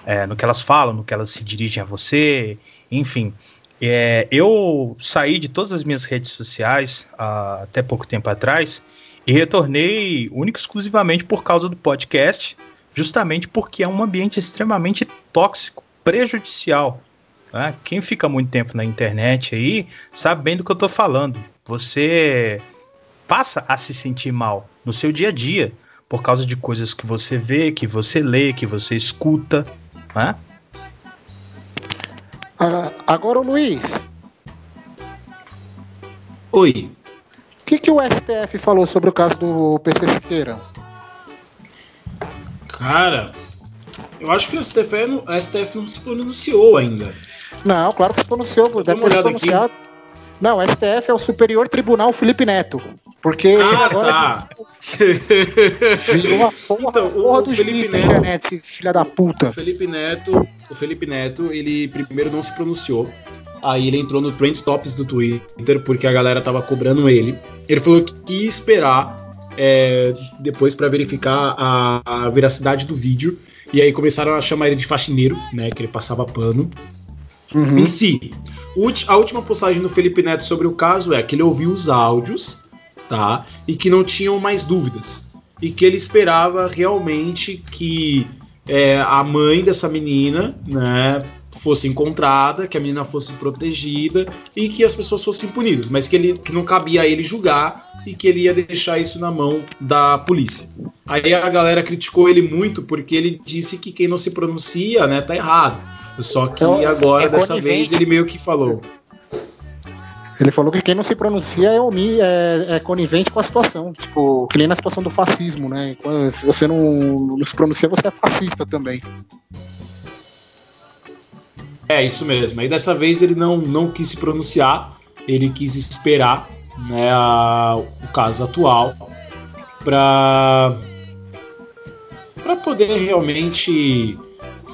É, no que elas falam, no que elas se dirigem a você, enfim. É, eu saí de todas as minhas redes sociais ah, até pouco tempo atrás e retornei único e exclusivamente por causa do podcast, justamente porque é um ambiente extremamente tóxico, prejudicial. né? Quem fica muito tempo na internet aí sabe bem do que eu tô falando. Você passa a se sentir mal no seu dia a dia por causa de coisas que você vê, que você lê, que você escuta. Né? Ah, agora, o Luiz, Oi. o que, que o STF falou sobre o caso do PC Siqueira? Cara, eu acho que o STF, a STF não se pronunciou ainda. Não, claro que se pronunciou, deve uma ter olhada aqui. pronunciado. Não, o STF é o Superior Tribunal Felipe Neto. Porque Ah, tá. virou a porra, Então, porra o do Felipe Neto- internet, filho da O puta. Felipe Neto, o Felipe Neto, ele primeiro não se pronunciou. Aí ele entrou no Trend Tops do Twitter porque a galera tava cobrando ele. Ele falou que ia esperar é, depois pra verificar a, a veracidade do vídeo. E aí começaram a chamar ele de faxineiro, né? Que ele passava pano. Uhum. Em si, a última postagem do Felipe Neto sobre o caso é que ele ouviu os áudios, tá? E que não tinham mais dúvidas. E que ele esperava realmente que é, a mãe dessa menina, né, fosse encontrada, que a menina fosse protegida e que as pessoas fossem punidas, mas que, ele, que não cabia a ele julgar e que ele ia deixar isso na mão da polícia. Aí a galera criticou ele muito porque ele disse que quem não se pronuncia, né, tá errado. Só que Então, agora, é dessa vez, ele meio que falou. Ele falou que quem não se pronuncia é, omi, é, é conivente com a situação. Tipo, que nem na situação do fascismo, né? Quando- se você não, não se pronuncia, você é fascista também. É, isso mesmo. Aí dessa vez ele não, não quis se pronunciar, ele quis esperar né, a- o caso atual para para poder realmente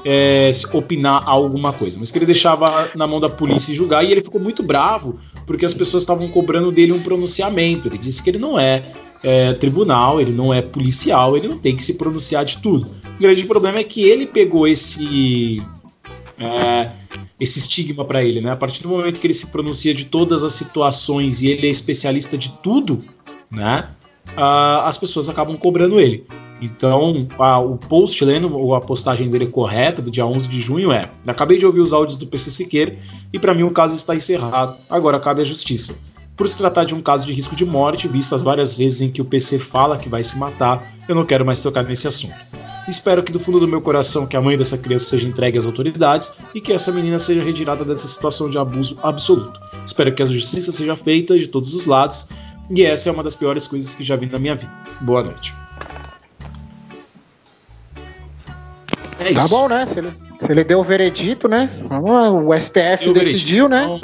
é, opinar alguma coisa, mas que ele deixava na mão da polícia julgar e ele ficou muito bravo porque as pessoas estavam cobrando dele um pronunciamento. Ele disse que ele não é, é, tribunal, ele não é policial, ele não tem que se pronunciar de tudo. O grande problema é que ele pegou esse. É, esse estigma para ele, né? A partir do momento que ele se pronuncia de todas as situações e ele é especialista de tudo, né? Uh, as pessoas acabam cobrando ele. Então, a, o post, lendo a postagem dele correta, do dia 11 de junho, é: Acabei de ouvir os áudios do PC Siqueira e para mim o caso está encerrado. Agora cabe a justiça. Por se tratar de um caso de risco de morte, visto as várias vezes em que o PC fala que vai se matar, eu não quero mais tocar nesse assunto. Espero que do fundo do meu coração que a mãe dessa criança seja entregue às autoridades e que essa menina seja retirada dessa situação de abuso absoluto. Espero que a justiça seja feita de todos os lados e essa é uma das piores coisas que já vi na minha vida. Boa noite. É tá bom, né? Se ele, se ele deu o veredito, né? Vamos lá, o STF decidiu, né? Então,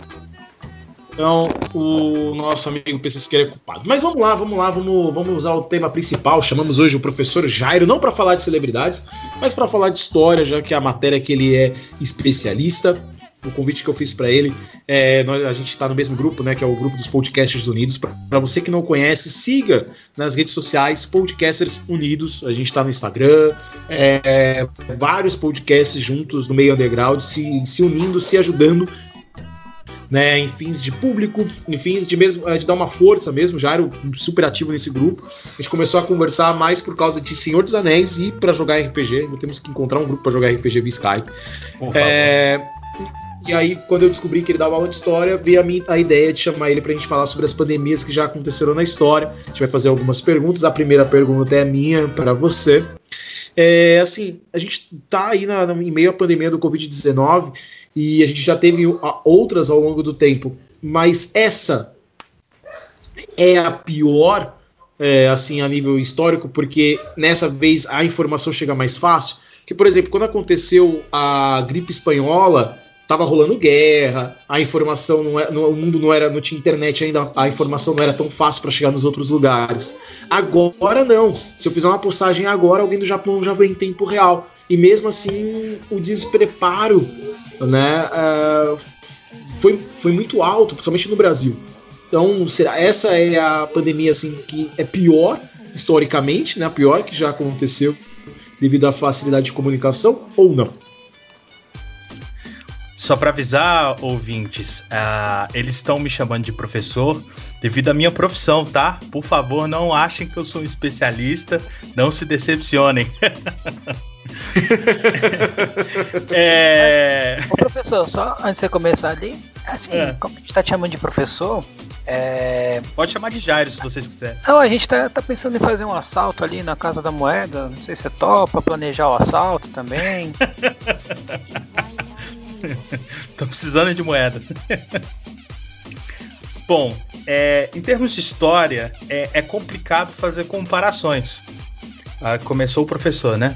então, o nosso amigo PCSqueira é culpado. Mas vamos lá, vamos lá, vamos, vamos usar o tema principal. Chamamos hoje o professor Jairo, não para falar de celebridades, mas para falar de história, já que é a matéria que ele é especialista. O convite que eu fiz para ele, é, nós, a gente está no mesmo grupo, né, que é o grupo dos Podcasters Unidos. Para você que não conhece, siga nas redes sociais Podcasters Unidos. A gente está no Instagram, é, é, vários podcasts juntos no meio underground, se, se unindo, se ajudando né, em fins de público, em fins de mesmo de dar uma força mesmo, já era super ativo nesse grupo. A gente começou a conversar mais por causa de Senhor dos Anéis e para jogar RPG. Ainda temos que encontrar um grupo para jogar RPG via Skype. É, e aí, quando eu descobri que ele dava aula de história, veio a, minha, a ideia de chamar ele pra gente falar sobre as pandemias que já aconteceram na história. A gente vai fazer algumas perguntas. A primeira pergunta é minha para você. É, assim, a gente tá aí na, na, em meio à pandemia do Covid-19 e a gente já teve outras ao longo do tempo, mas essa é a pior, é, assim, a nível histórico, porque nessa vez a informação chega mais fácil. Que, por exemplo, quando aconteceu a gripe espanhola, tava rolando guerra, a informação não é, no, o mundo não era, não tinha internet ainda, a informação não era tão fácil para chegar nos outros lugares. Agora não. Se eu fizer uma postagem agora, alguém do Japão já vem em tempo real. E mesmo assim, o despreparo, né, uh, foi, foi muito alto, principalmente no Brasil. Então, será essa é a pandemia assim que é pior historicamente, né, a pior que já aconteceu devido à facilidade de comunicação ou não? Só para avisar, ouvintes, uh, eles estão me chamando de professor devido à minha profissão, tá? Por favor, não achem que eu sou um especialista, não se decepcionem. é... Ô, professor, só antes de você começar ali, assim, é. como a gente tá te chamando de professor, é... Pode chamar de Jairo se vocês quiserem. Não, a gente tá, tá pensando em fazer um assalto ali na Casa da Moeda. Não sei se é topa, planejar o assalto também. Tô precisando de moeda. Bom, é, em termos de história, é, é complicado fazer comparações. Ah, começou o professor, né?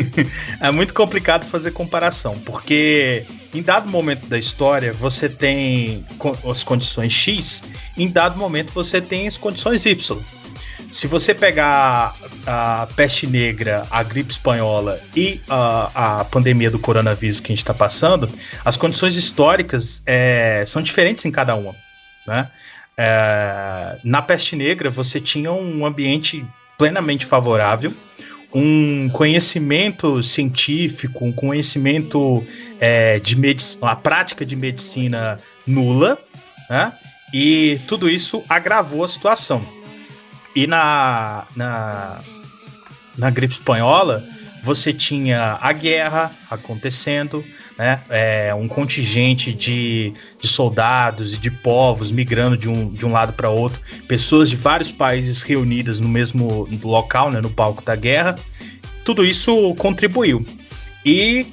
é muito complicado fazer comparação, porque em dado momento da história você tem as condições X, em dado momento você tem as condições Y. Se você pegar a peste negra, a gripe espanhola e a, a pandemia do coronavírus que a gente está passando, as condições históricas é, são diferentes em cada uma. Né? É, na peste negra, você tinha um ambiente plenamente favorável, um conhecimento científico, um conhecimento é, de medicina, a prática de medicina nula, né? e tudo isso agravou a situação. E na, na, na gripe espanhola, você tinha a guerra acontecendo, né? É, um contingente de, de soldados e de povos migrando de um, de um lado para outro, pessoas de vários países reunidas no mesmo local, né? no palco da guerra. Tudo isso contribuiu. E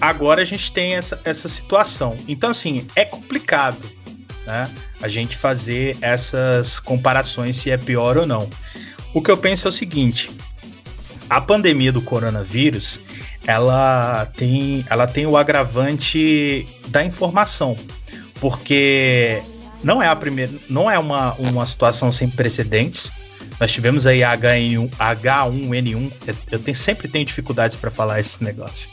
agora a gente tem essa, essa situação. Então, assim, é complicado né? A gente fazer essas comparações se é pior ou não. O que eu penso é o seguinte: a pandemia do coronavírus ela tem, ela tem o agravante da informação, porque não é a primeira, não é uma, uma situação sem precedentes. Nós tivemos aí H1, H1N1. Eu tenho, sempre tenho dificuldades para falar esse negócio.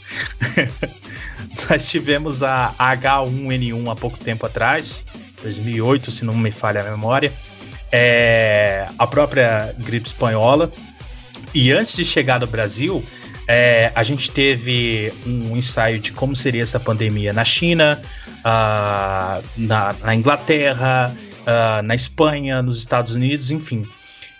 Nós tivemos a H1N1 há pouco tempo atrás, 2008, se não me falha a memória. É, a própria gripe espanhola. E antes de chegar no Brasil, é, a gente teve um ensaio de como seria essa pandemia na China, uh, na, na, Inglaterra, uh, na Espanha, nos Estados Unidos, enfim.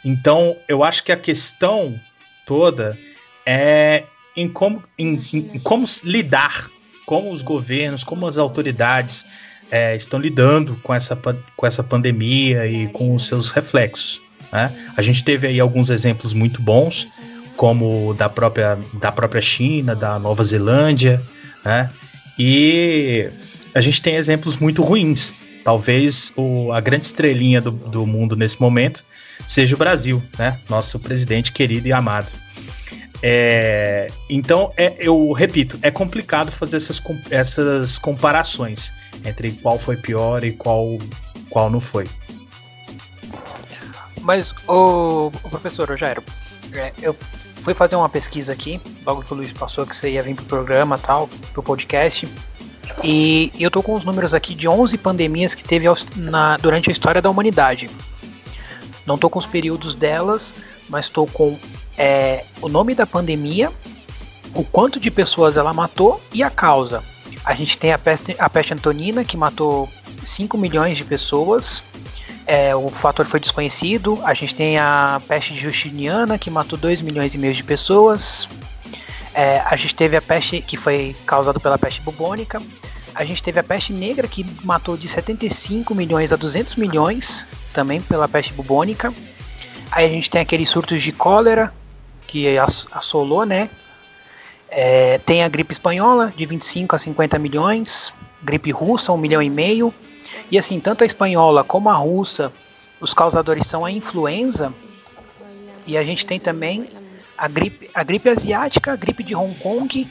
Então, eu acho que a questão toda é em como, em, em como lidar, como os governos, como as autoridades é, estão lidando com essa, com essa pandemia e com os seus reflexos. Né? A gente teve aí alguns exemplos muito bons, como da própria, da própria China, da Nova Zelândia, né? E a gente tem exemplos muito ruins. Talvez o, a grande estrelinha do, do mundo nesse momento seja o Brasil, né? Nosso presidente querido e amado. É, então, é, eu repito, é complicado fazer essas, essas comparações entre qual foi pior e qual, qual não foi. Mas, o, o professor Rogério, é, eu fui fazer uma pesquisa aqui, logo que o Luiz passou que você ia vir pro programa tal, pro podcast. E eu tô com os números aqui de 11 pandemias que teve na, durante a história da humanidade. Não tô com os períodos delas, mas tô com é, o nome da pandemia, o quanto de pessoas ela matou e a causa. A gente tem a peste, a peste antonina, que matou 5 milhões de pessoas. É, o fator foi desconhecido. A gente tem a peste justiniana, que matou 2 milhões e meio de pessoas. É, a gente teve a peste que foi causada pela peste bubônica. A gente teve a peste negra, que matou de 75 milhões a 200 milhões, também pela peste bubônica. Aí a gente tem aqueles surtos de cólera, que assolou, né? É, tem a gripe espanhola, de 25 a 50 milhões. Gripe russa, 1 milhão e meio. E assim, tanto a espanhola como a russa, os causadores são a influenza. E a gente tem também a gripe, a gripe asiática, a gripe de Hong Kong,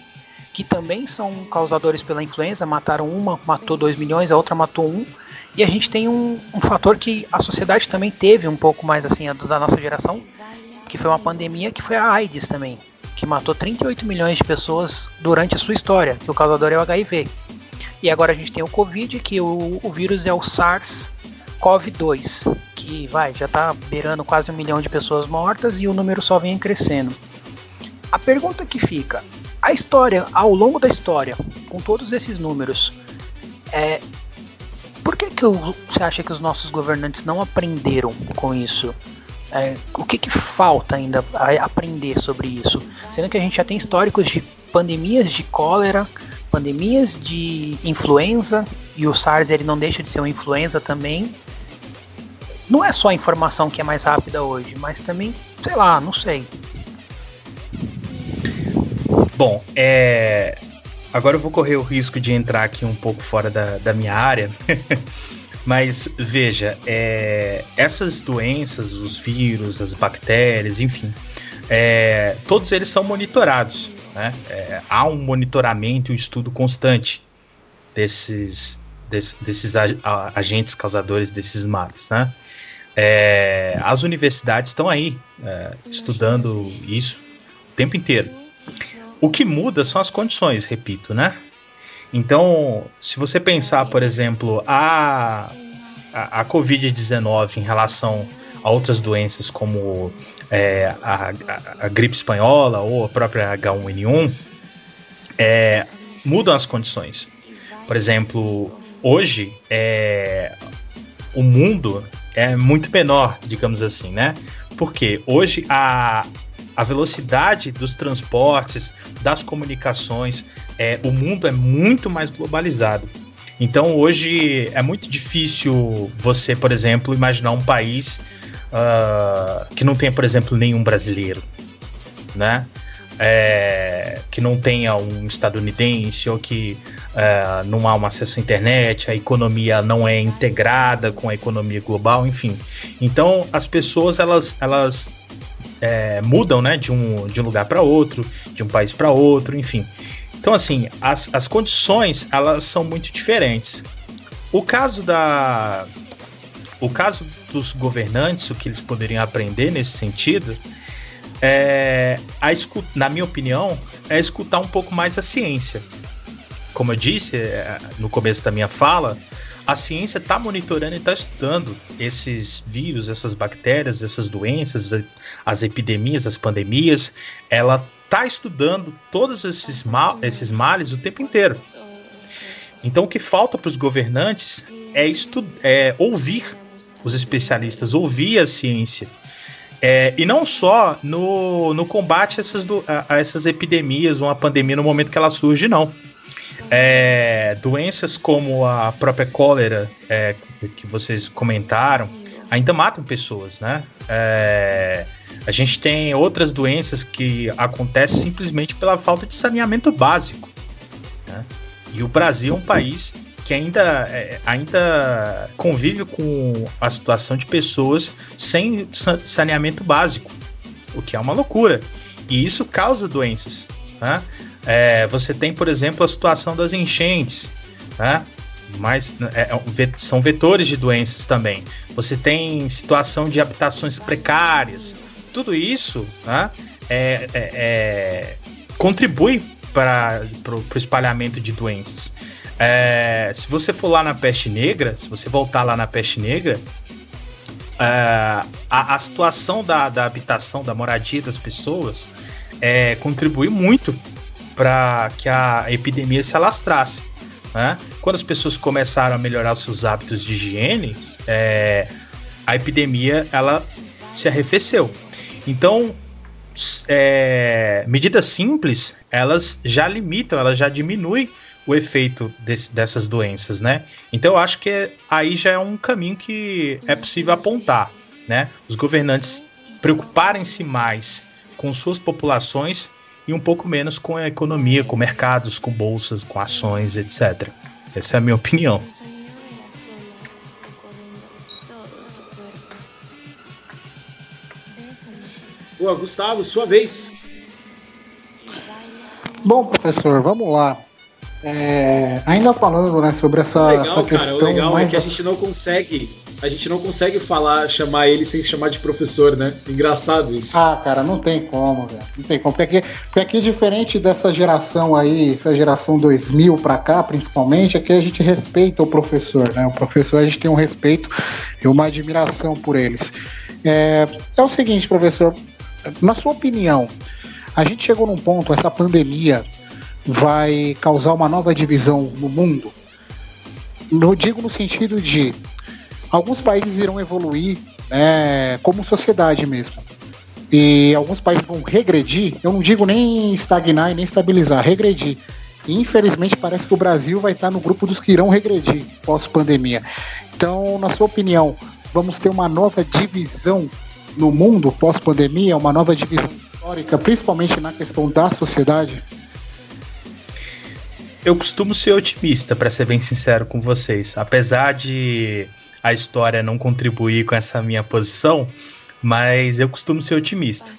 que também são causadores pela influenza, mataram uma, matou 2 milhões, a outra matou um. E a gente tem um, um fator que a sociedade também teve um pouco mais assim, da nossa geração, que foi uma pandemia que foi a AIDS também, que matou 38 milhões de pessoas durante a sua história, que o causador é o HIV. E agora a gente tem o Covid, que o, o vírus é o SARS-CoV-2, que vai, já está beirando quase um milhão de pessoas mortas e o número só vem crescendo. A pergunta que fica, a história, ao longo da história, com todos esses números, é por que, que você acha que os nossos governantes não aprenderam com isso? É, o que, que falta ainda aprender sobre isso? Sendo que a gente já tem históricos de pandemias de cólera, pandemias de influenza, e o SARS ele não deixa de ser uma influenza também. Não é só a informação que é mais rápida hoje, mas também, sei lá, não sei. Bom, é... agora eu vou correr o risco de entrar aqui um pouco fora da, da minha área. Mas veja, é, essas doenças, os vírus, as bactérias, enfim, é, todos eles são monitorados. Né? É, há um monitoramento e um estudo constante desses, desses, desses agentes causadores desses males. Né? É, as universidades estão aí é, estudando isso o tempo inteiro. O que muda são as condições, repito, né? Então, se você pensar, por exemplo, a, a, a Covid-19 em relação a outras doenças como é, a, a, a, gripe espanhola ou a própria H1N1, é, mudam as condições. Por exemplo, hoje é, o mundo é muito menor, digamos assim, né? Porque hoje a, a velocidade dos transportes, das comunicações, é, o mundo é muito mais globalizado. Então hoje é muito difícil você, por exemplo, imaginar um país uh, que não tenha, por exemplo, nenhum brasileiro, né? É, que não tenha um estadunidense ou que uh, não há um acesso à internet, a economia não é integrada com a economia global, enfim. Então as pessoas elas, elas é, mudam, né, de um, de um lugar para outro, de um país para outro, enfim. Então, assim, as, as condições elas são muito diferentes. O caso da. O caso dos governantes, o que eles poderiam aprender nesse sentido, é, a escuta, na minha opinião, é escutar um pouco mais a ciência. Como eu disse é, no começo da minha fala, a ciência está monitorando e está estudando esses vírus, essas bactérias, essas doenças, as epidemias, as pandemias. Ela está estudando todos esses, mal, esses males o tempo inteiro. Então, o que falta para os governantes é, é ouvir os especialistas, ouvir a ciência. É, e não só no, no combate a essas, a, a essas epidemias, uma pandemia no momento que ela surge, não. É, doenças como a própria cólera, é, que vocês comentaram, ainda matam pessoas, né? É, a gente tem outras doenças que acontecem simplesmente pela falta de saneamento básico. Né? E o Brasil é um país que ainda, é, ainda convive com a situação de pessoas sem saneamento básico, o que é uma loucura. E isso causa doenças. Né? É, você tem, por exemplo, a situação das enchentes, né? mas é, é são vetores de doenças também. Você tem situação de habitações precárias. Tudo isso né, é, é, contribui para o espalhamento de doenças. É, se você for lá na peste negra, se você voltar lá na peste negra, é, a, a, situação da, da habitação, da moradia das pessoas é, contribui muito para que a epidemia se alastrasse. Né? Quando as pessoas começaram a melhorar seus hábitos de higiene, é, a epidemia ela se arrefeceu. Então, é, medidas simples, elas já limitam, elas já diminuem o efeito desse, dessas doenças, né? Então eu acho que aí já é um caminho que é possível apontar, né? Os governantes preocuparem-se mais com suas populações e um pouco menos com a economia, com mercados, com bolsas, com ações, etc. Essa é a minha opinião. Boa, Gustavo, sua vez. Bom, professor, vamos lá. É, ainda falando né, sobre essa, legal, essa questão. Cara, o legal é que a gente não consegue. A gente não consegue falar, chamar ele sem chamar de professor, né? Engraçado isso. Ah, cara, não tem como, velho. Não tem como. Porque aqui, porque aqui, diferente dessa geração aí, essa geração 2000 pra cá, principalmente, aqui a gente respeita o professor, né? O professor a gente tem um respeito e uma admiração por eles. É, é o seguinte, professor, na sua opinião, a gente chegou num ponto, essa pandemia vai causar uma nova divisão no mundo? Eu digo no sentido de alguns países irão evoluir né, como sociedade mesmo. E alguns países vão regredir, eu não digo nem estagnar e nem estabilizar, regredir. E, infelizmente parece que o Brasil vai estar no grupo dos que irão regredir pós-pandemia. Então, na sua opinião, vamos ter uma nova divisão no mundo pós-pandemia, uma nova divisão histórica, principalmente na questão da sociedade? Eu costumo ser otimista, para ser bem sincero com vocês. Apesar de a história não contribuir com essa minha posição, mas eu costumo ser otimista.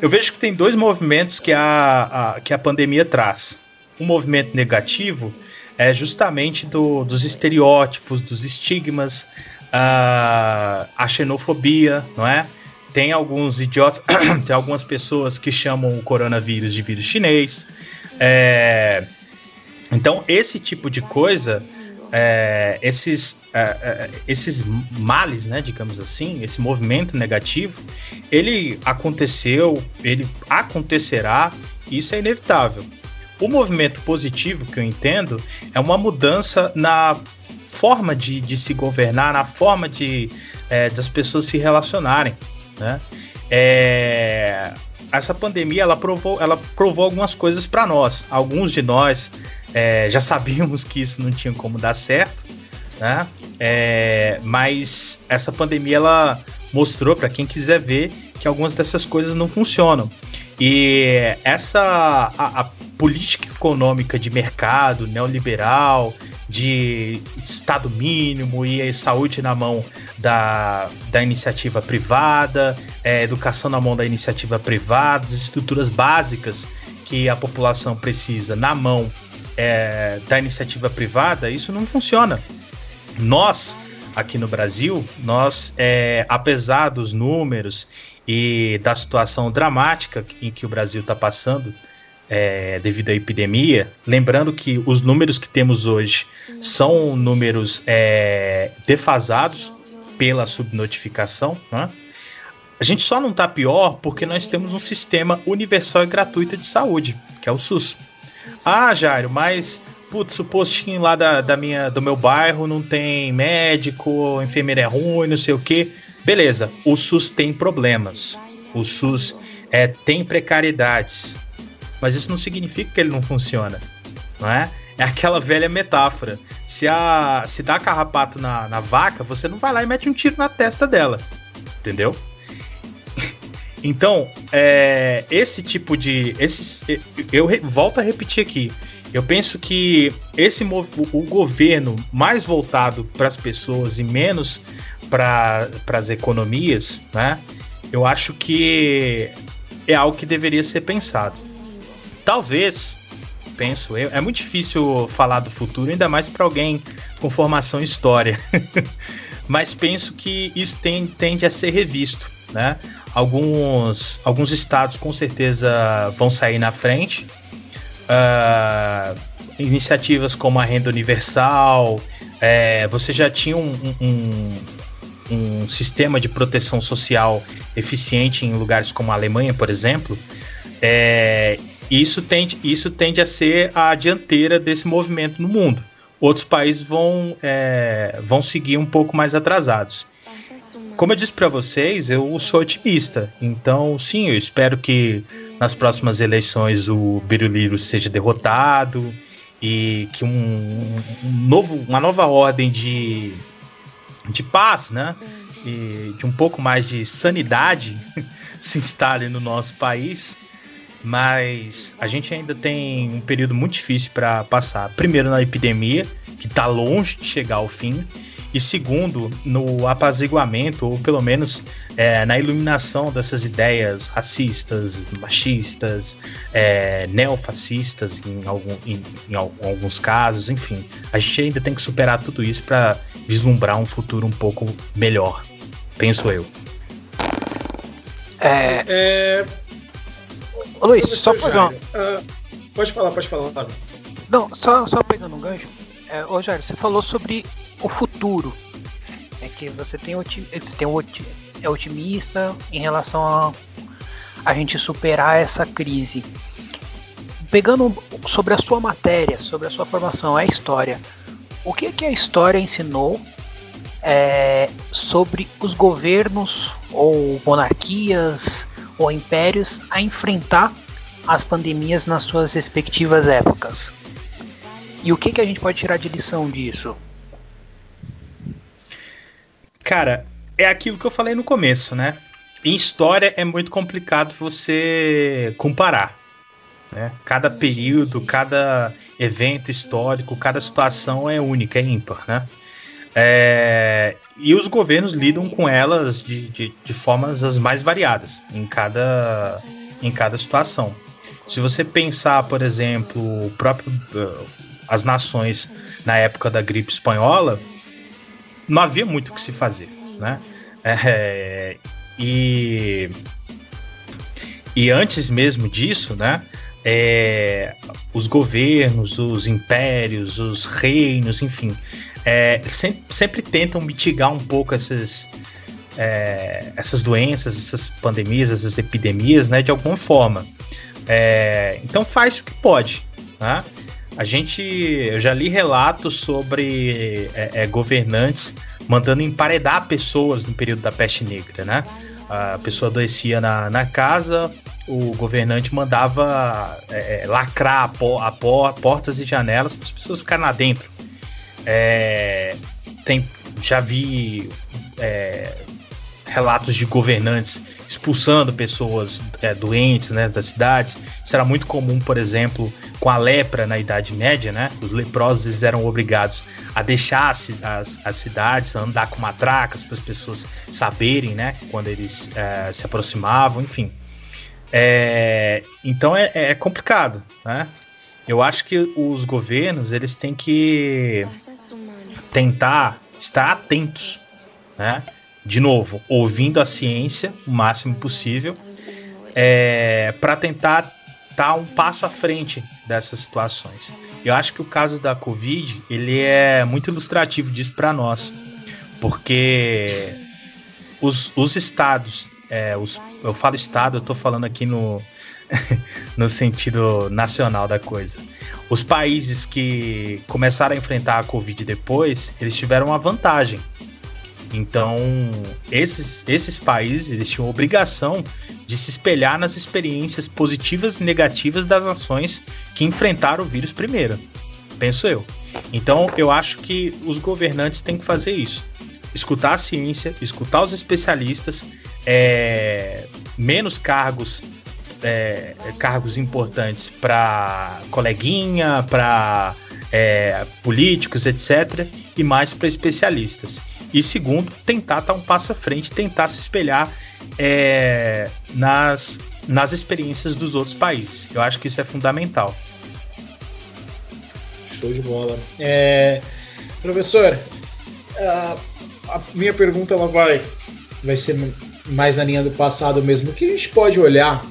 Eu vejo que tem dois movimentos que a, a que a pandemia traz. Um movimento negativo é justamente do, dos estereótipos, dos estigmas, a, a xenofobia, não é? Tem alguns idiotas, tem algumas pessoas que chamam o coronavírus de vírus chinês. É, então, esse tipo de coisa, é, esses, é, é, esses males, né, digamos assim, esse movimento negativo, ele aconteceu, ele acontecerá, isso é inevitável. O movimento positivo que eu entendo é uma mudança na forma de, de se governar, na forma de é, das pessoas se relacionarem né? É, essa pandemia ela provou, ela provou algumas coisas para nós. Alguns de nós é, já sabíamos que isso não tinha como dar certo, né? É, mas essa pandemia ela mostrou para quem quiser ver que algumas dessas coisas não funcionam. E essa a, a política econômica de mercado neoliberal, de Estado mínimo e saúde na mão da, da iniciativa privada, é, educação na mão da iniciativa privada, as estruturas básicas que a população precisa na mão é, da iniciativa privada, isso não funciona. Nós, aqui no Brasil, nós, é, apesar dos números e da situação dramática em que o Brasil está passando é, devido à epidemia, lembrando que os números que temos hoje são números é, defasados pela subnotificação, né? A gente só não está pior porque nós temos um sistema universal e gratuito de saúde, que é o SUS. Ah, Jairo, mas putz, o postinho lá da, da minha, do meu bairro não tem médico, enfermeira é ruim, não sei o que. Beleza, o SUS tem problemas. O SUS é, tem precariedades. Mas isso não significa que ele não funciona. Não é? É aquela velha metáfora. Se, a, se dá carrapato na, na vaca, você não vai lá e mete um tiro na testa dela. Entendeu? Então, é, esse tipo de. Esses, eu volto a repetir aqui. Eu penso que esse o governo mais voltado para as pessoas e menos para as economias, né? Eu acho que é algo que deveria ser pensado. Talvez, penso eu, é muito difícil falar do futuro, ainda mais para alguém com formação em história. Mas penso que isso tem, tende a ser revisto, né? Alguns, alguns estados com certeza vão sair na frente. Uh, iniciativas como a renda universal, é, você já tinha um, um, um, sistema de proteção social eficiente em lugares como a Alemanha, por exemplo. É, isso, tende, isso tende a ser a dianteira desse movimento no mundo. Outros países vão, é, vão seguir um pouco mais atrasados. Como eu disse para vocês, eu sou otimista. Então, sim, eu espero que nas próximas eleições o Biruliro seja derrotado e que um, um, novo, uma nova ordem de, de paz, né? E de um pouco mais de sanidade se instale no nosso país. Mas a gente ainda tem um período muito difícil para passar. Primeiro na epidemia, que está longe de chegar ao fim e segundo, no apaziguamento, ou pelo menos é, na iluminação dessas ideias racistas, machistas, é, neofascistas em, algum, em, em, alguns casos, enfim. A gente ainda tem que superar tudo isso para vislumbrar um futuro um pouco melhor, penso eu. É. é... Ô, Luiz, só fazer uma. Uh, pode falar, pode falar. Não, só, só pegando um gancho. É, ô, Jair, você falou sobre o futuro. É que você tem, você tem é otimista em relação a a gente superar essa crise. Pegando sobre a sua matéria, sobre a sua formação, a história. O que, que a história ensinou é, sobre os governos ou monarquias ou impérios a enfrentar as pandemias nas suas respectivas épocas? E o que, que a gente pode tirar de lição disso? Cara, é aquilo que eu falei no começo, né? Em história é muito complicado você comparar. Né? Cada período, cada evento histórico, cada situação é única, é ímpar, né? É, e os governos lidam com elas de, de, de, formas as mais variadas em cada, em cada situação. Se você pensar, por exemplo, o próprio, uh, as nações na época da gripe espanhola, não havia muito o que se fazer, né? É, e, e antes mesmo disso, né? É, os governos, os impérios, os reinos, enfim, é, sempre, sempre, tentam mitigar um pouco essas, é, essas doenças, essas pandemias, essas epidemias, né, de alguma forma. É, então faz o que pode, né? A gente, eu já li relatos sobre é, é, governantes mandando emparedar pessoas no período da peste negra, né? A pessoa adoecia na, na casa, o governante mandava é, é lacrar a, por, a por, portas e janelas para as pessoas ficarem lá dentro. É, tem, já vi é, relatos de governantes expulsando pessoas é, doentes né, das cidades. Isso era muito comum, por exemplo, com a lepra na Idade Média, né? Os leprosos eram obrigados a deixar as, as, as cidades, a andar com matracas para as pessoas saberem, né? Quando eles é, se aproximavam, enfim. É, então é, é complicado, né? Eu acho que os governos eles têm que tentar estar atentos, né? De novo, ouvindo a ciência o máximo possível, é, para tentar dar um passo à frente dessas situações. Eu acho que o caso da Covid ele é muito ilustrativo disso para nós, porque os, os estados, é, os, eu falo estado, eu estou falando aqui no, no sentido nacional da coisa. Os países que começaram a enfrentar a Covid depois, eles tiveram uma vantagem. Então, esses, esses países eles tinham obrigação de se espelhar nas experiências positivas e negativas das nações que enfrentaram o vírus primeiro. Penso eu. Então, eu acho que os governantes têm que fazer isso. Escutar a ciência, escutar os especialistas, é, menos cargos é, cargos importantes para coleguinha, para é, políticos, etc., e mais para especialistas. E segundo, tentar estar um passo à frente, tentar se espelhar é, nas, nas experiências dos outros países. Eu acho que isso é fundamental. Show de bola. É, professor, a, a minha pergunta ela vai, vai ser mais na linha do passado mesmo. O que a gente pode olhar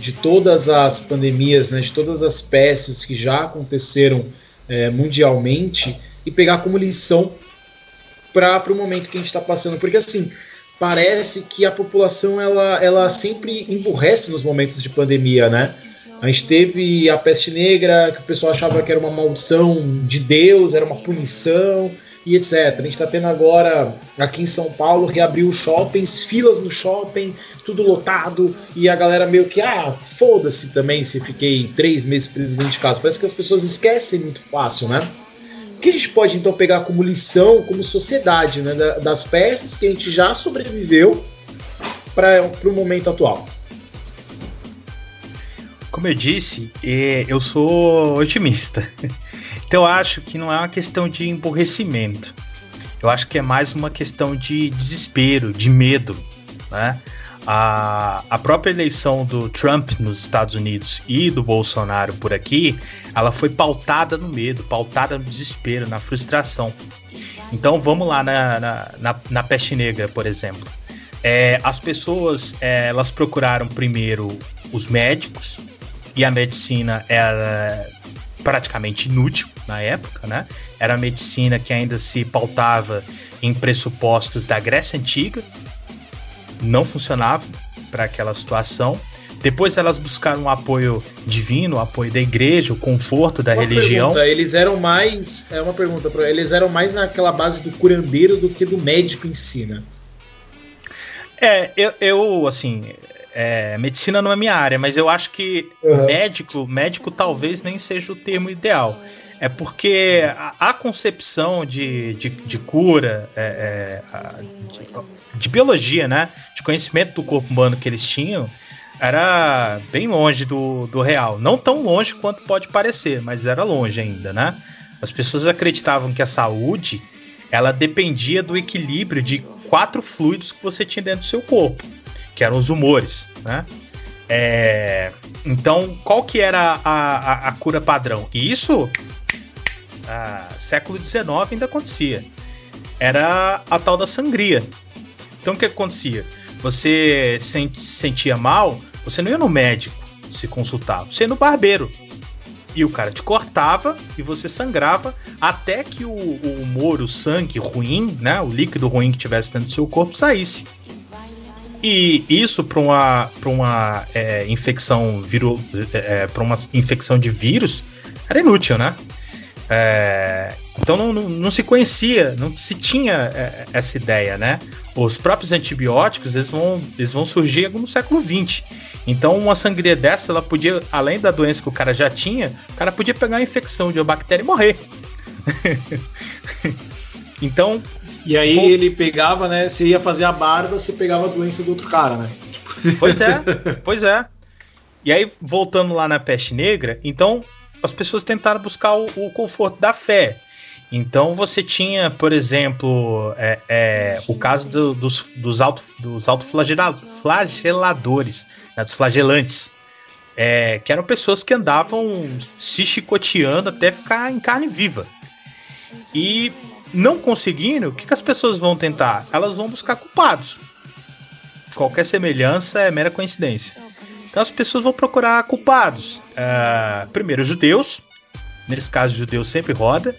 de todas as pandemias, né, de todas as peças que já aconteceram é, mundialmente e pegar como lição para o momento que a gente está passando? Porque assim, parece que a população ela, ela sempre emburrece nos momentos de pandemia, né? A gente teve a peste negra, que o pessoal achava que era uma maldição de Deus, era uma punição e etc. A gente está tendo agora, aqui em São Paulo, reabriu shoppings, filas no shopping, tudo lotado, e a galera meio que, ah, foda-se também se fiquei três meses preso dentro de casa. Parece que as pessoas esquecem muito fácil, né? Que a gente pode então pegar como lição, como sociedade, né, das peças que a gente já sobreviveu para o momento atual? Como eu disse, é, eu sou otimista. Então eu acho que não é uma questão de emborrecimento. Eu acho que é mais uma questão de desespero, de medo, né? A, a própria eleição do Trump nos Estados Unidos e do Bolsonaro por aqui, ela foi pautada no medo, pautada no desespero, na frustração. Então vamos lá na, na, na, na peste negra, por exemplo. É, as pessoas é, elas procuraram primeiro os médicos e a medicina era praticamente inútil na época, né? Era a medicina que ainda se pautava em pressupostos da Grécia Antiga, não funcionava para aquela situação. Depois elas buscaram um apoio divino, o apoio da igreja, o conforto da uma religião. Pergunta, eles eram mais, é uma pergunta, eles eram mais naquela base do curandeiro do que do médico em si, né? É, eu, eu assim, é, medicina não é minha área, mas eu acho que uhum. médico, médico talvez nem seja o termo ideal. É porque a, a concepção de, de, de cura, é, é, de, de, biologia, né? De conhecimento do corpo humano que eles tinham, era bem longe do, do real. Não tão longe quanto pode parecer, mas era longe ainda, né? As pessoas acreditavam que a saúde ela dependia do equilíbrio de quatro fluidos que você tinha dentro do seu corpo que eram os humores, né? É, então, qual que era a, a, a cura padrão? E isso, a, século XIX ainda acontecia. Era a tal da sangria. Então, o que acontecia? Você se sentia mal, você não ia no médico se consultar, você ia no barbeiro. E o cara te cortava e você sangrava até que o, o humor, o sangue ruim, né, o líquido ruim que tivesse dentro do seu corpo saísse. E isso para uma, pra uma é, infecção viro, é, é para uma infecção de vírus era inútil, né? É, então não, não, não, se conhecia, não se tinha é, essa ideia, né? Os próprios antibióticos eles vão, eles vão surgir no século XX. Então uma sangria dessa, ela podia, além da doença que o cara já tinha, o cara podia pegar uma infecção de uma bactéria e morrer. então e aí ele pegava, né? Você ia fazer a barba, você pegava a doença do outro cara, né? Pois é, pois é. E aí, voltando lá na peste negra, então as pessoas tentaram buscar o, o conforto da fé. Então você tinha, por exemplo, é, é, o caso do, dos, dos, auto, dos autoflageladores, né, dos flagelantes, é, que eram pessoas que andavam se chicoteando até ficar em carne viva. E não conseguindo, o que, que as pessoas vão tentar? Elas vão buscar culpados. Qualquer semelhança é mera coincidência. Então as pessoas vão procurar culpados. Uh, primeiro, judeus. Nesse caso, judeus sempre roda.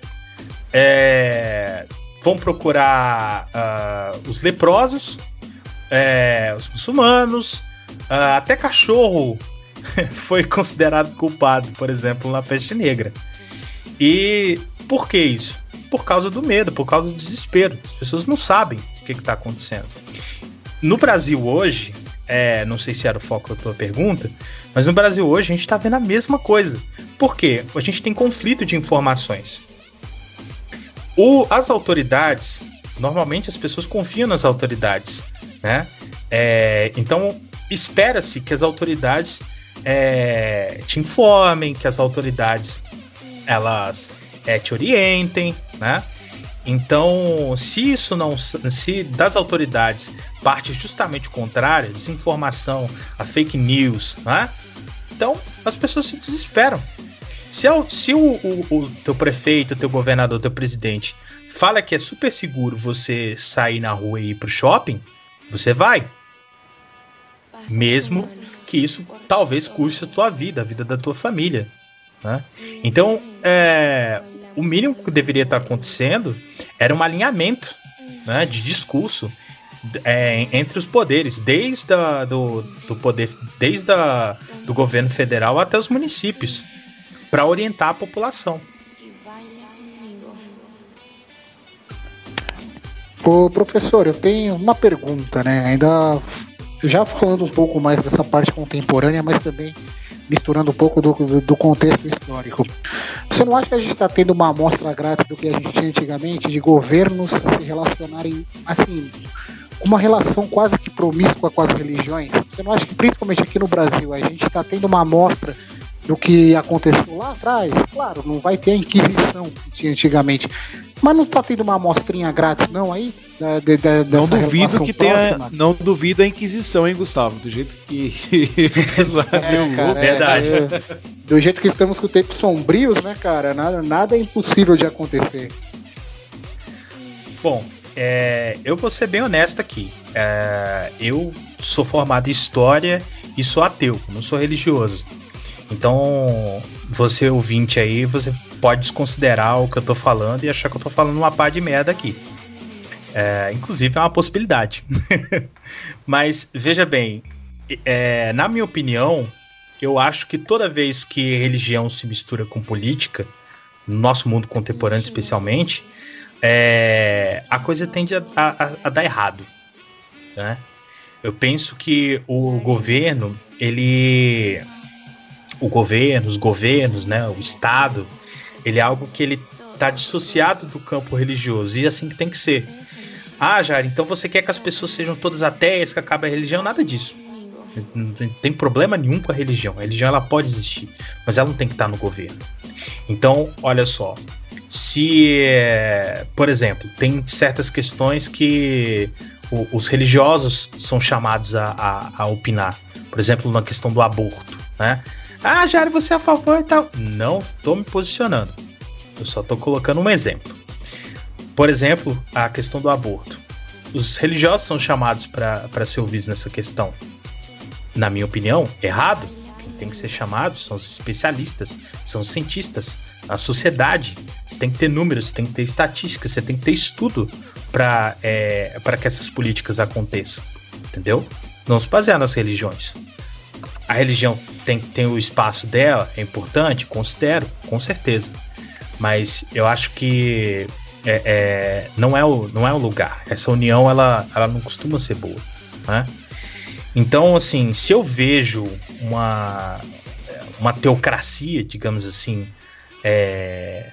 É, vão procurar uh, os leprosos, é, os muçulmanos, uh, até cachorro foi considerado culpado, por exemplo, na peste negra. E por que isso? Por causa do medo, por causa do desespero. As pessoas não sabem o que está acontecendo. No Brasil hoje, é, não sei se era o foco da tua pergunta, mas no Brasil hoje a gente está vendo a mesma coisa. Por quê? A gente tem conflito de informações. O, as autoridades, normalmente as pessoas confiam nas autoridades, né? É, então espera-se que as autoridades é, te informem, que as autoridades elas é, te orientem, né? Então, se isso não, se das autoridades parte justamente o contrário, desinformação, a fake news, né? Então as pessoas se desesperam. Se, é se o, o, o teu prefeito, teu governador, teu presidente fala que é super seguro você sair na rua e ir pro shopping, você vai. Mesmo que isso talvez custe a tua vida, a vida da tua família. Né? Então, é, o mínimo que deveria estar acontecendo era um alinhamento né, de discurso é, entre os poderes, desde a, do, do poder, desde a, do governo federal até os municípios para orientar a população. Ô, professor, eu tenho uma pergunta, né? Ainda já falando um pouco mais dessa parte contemporânea, mas também misturando um pouco do, do contexto histórico. Você não acha que a gente está tendo uma amostra grátis do que a gente tinha antigamente, de governos se relacionarem, assim, uma relação quase que promíscua com as religiões? Você não acha que, principalmente aqui no Brasil, a gente está tendo uma amostra do que aconteceu lá atrás. Claro, não vai ter a Inquisição que tinha antigamente. Mas não tá tendo uma amostrinha grátis, não, aí? Da, de, de, não duvido que tenha. Não duvido a Inquisição, hein, Gustavo? Do jeito que. é, cara, Verdade. É, é, do jeito que estamos com tempos sombrios, né, cara? Nada, nada é impossível de acontecer. Bom, é, eu vou ser bem honesto aqui. É, eu sou formado em História e sou ateu, não sou religioso. Então, você ouvinte aí, você pode desconsiderar o que eu tô falando e achar que eu tô falando uma pá de merda aqui. É, inclusive é uma possibilidade. Mas veja bem, é, na minha opinião, eu acho que toda vez que religião se mistura com política, no nosso mundo contemporâneo especialmente, é, a coisa tende a, a, a dar errado. Né? Eu penso que o governo, ele o governo, os governos, né, o Estado, ele é algo que ele está dissociado do campo religioso e assim que tem que ser. Ah, Jair, então você quer que as pessoas sejam todas ateias, que acabe a religião? Nada disso. Não tem problema nenhum com a religião. A religião ela pode existir, mas ela não tem que estar no governo. Então, olha só. Se, por exemplo, tem certas questões que os religiosos são chamados a, a, a opinar. Por exemplo, na questão do aborto, né? Ah, Jair, você é a favor e tal. Não estou me posicionando. Eu só estou colocando um exemplo. Por exemplo, a questão do aborto. Os religiosos são chamados para ser ouvidos nessa questão. Na minha opinião, errado. Quem tem que ser chamado são os especialistas, são os cientistas, a sociedade. Você tem que ter números, você tem que ter estatísticas, você tem que ter estudo para é, que essas políticas aconteçam. Entendeu? Não se basear nas religiões a religião tem, tem o espaço dela, é importante, considero, com certeza. Mas eu acho que é, é, não, é o, não é o lugar. Essa união, ela, ela não costuma ser boa. Né? Então, assim, se eu vejo uma, uma teocracia, digamos assim, é,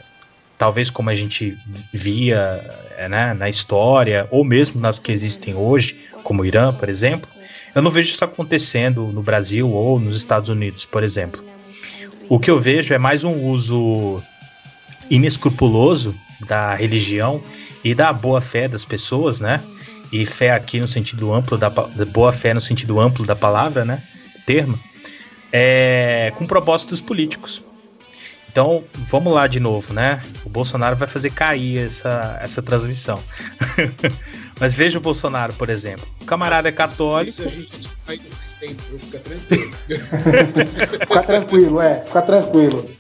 talvez como a gente via é, né, na história, ou mesmo nas que existem hoje, como o Irã, por exemplo, eu não vejo isso acontecendo no Brasil ou nos Estados Unidos, por exemplo. O que eu vejo é mais um uso inescrupuloso da religião e da boa fé das pessoas, né? E fé aqui no sentido amplo da, boa fé no sentido amplo da palavra, né? Termo. É, com propósitos políticos. Então, vamos lá de novo, né? O Bolsonaro vai fazer cair essa, essa transmissão. Mas veja o Bolsonaro, por exemplo. O camarada é católico. Isso a gente faz tempo, fica tranquilo. fica tranquilo, é, fica tranquilo.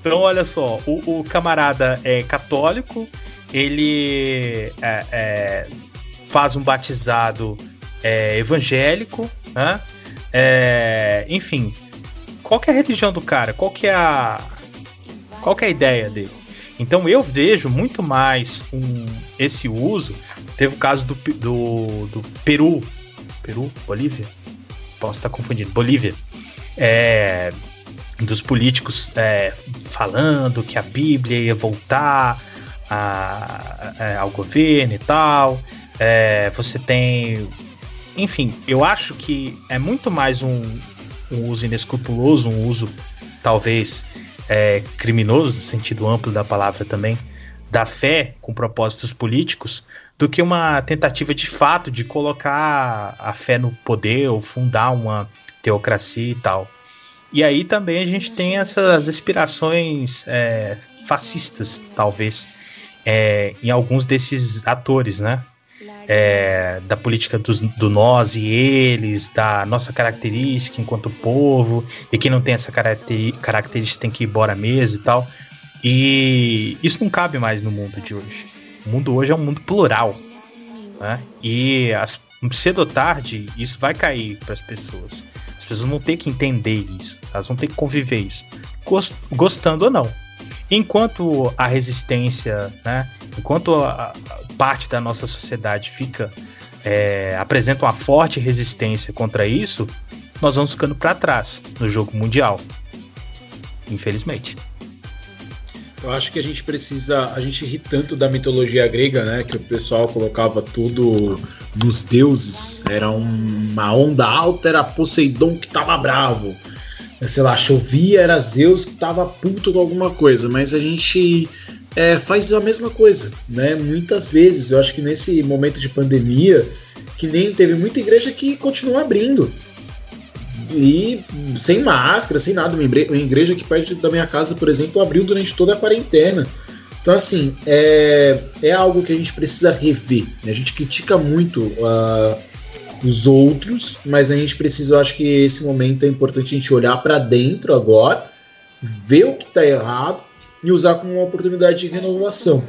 Então, olha só, o, o camarada é católico, ele é, é, faz um batizado é, evangélico, né? É, enfim, qual que é a religião do cara? Qual que é a qual que é a ideia dele? Então eu vejo muito mais um, esse uso. Teve o caso do, do, do Peru, Peru, Bolívia, posso estar confundindo, Bolívia, é, dos políticos é, falando que a Bíblia ia voltar a, ao governo e tal. É, você tem. Enfim, eu acho que é muito mais um, um uso inescrupuloso, um uso talvez é, criminoso, no sentido amplo da palavra também, da fé com propósitos políticos, do que uma tentativa de fato de colocar a fé no poder ou fundar uma teocracia e tal. E aí também a gente tem essas inspirações é, fascistas, talvez, é, em alguns desses atores, né? É, da política do, do, nós e eles, da nossa característica enquanto povo, e quem não tem essa característica tem que ir embora mesmo e tal. E isso não cabe mais no mundo de hoje. O mundo hoje é um mundo plural. Né? E as, cedo ou tarde isso vai cair para as pessoas. As pessoas vão ter que entender isso, elas vão ter que conviver isso, gostando ou não. Enquanto a resistência, né, enquanto a, a parte da nossa sociedade fica é, apresenta uma forte resistência contra isso, nós vamos ficando para trás no jogo mundial. Infelizmente. Eu acho que a gente precisa. A gente ri tanto da mitologia grega, né? Que o pessoal colocava tudo nos deuses. Era uma onda alta, era Poseidon que tava bravo sei lá, chovia, era Zeus que tava puto com alguma coisa, mas a gente é, faz a mesma coisa, né? Muitas vezes, eu acho que nesse momento de pandemia, que nem teve muita igreja que continuou abrindo. E sem máscara, sem nada. Uma igreja que perto da minha casa, por exemplo, abriu durante toda a quarentena. Então, assim, é, é algo que a gente precisa rever. Né? A gente critica muito uh, os outros, mas a gente precisa, eu acho que esse momento é importante a gente olhar para dentro agora, ver o que está errado e usar como uma oportunidade de renovação.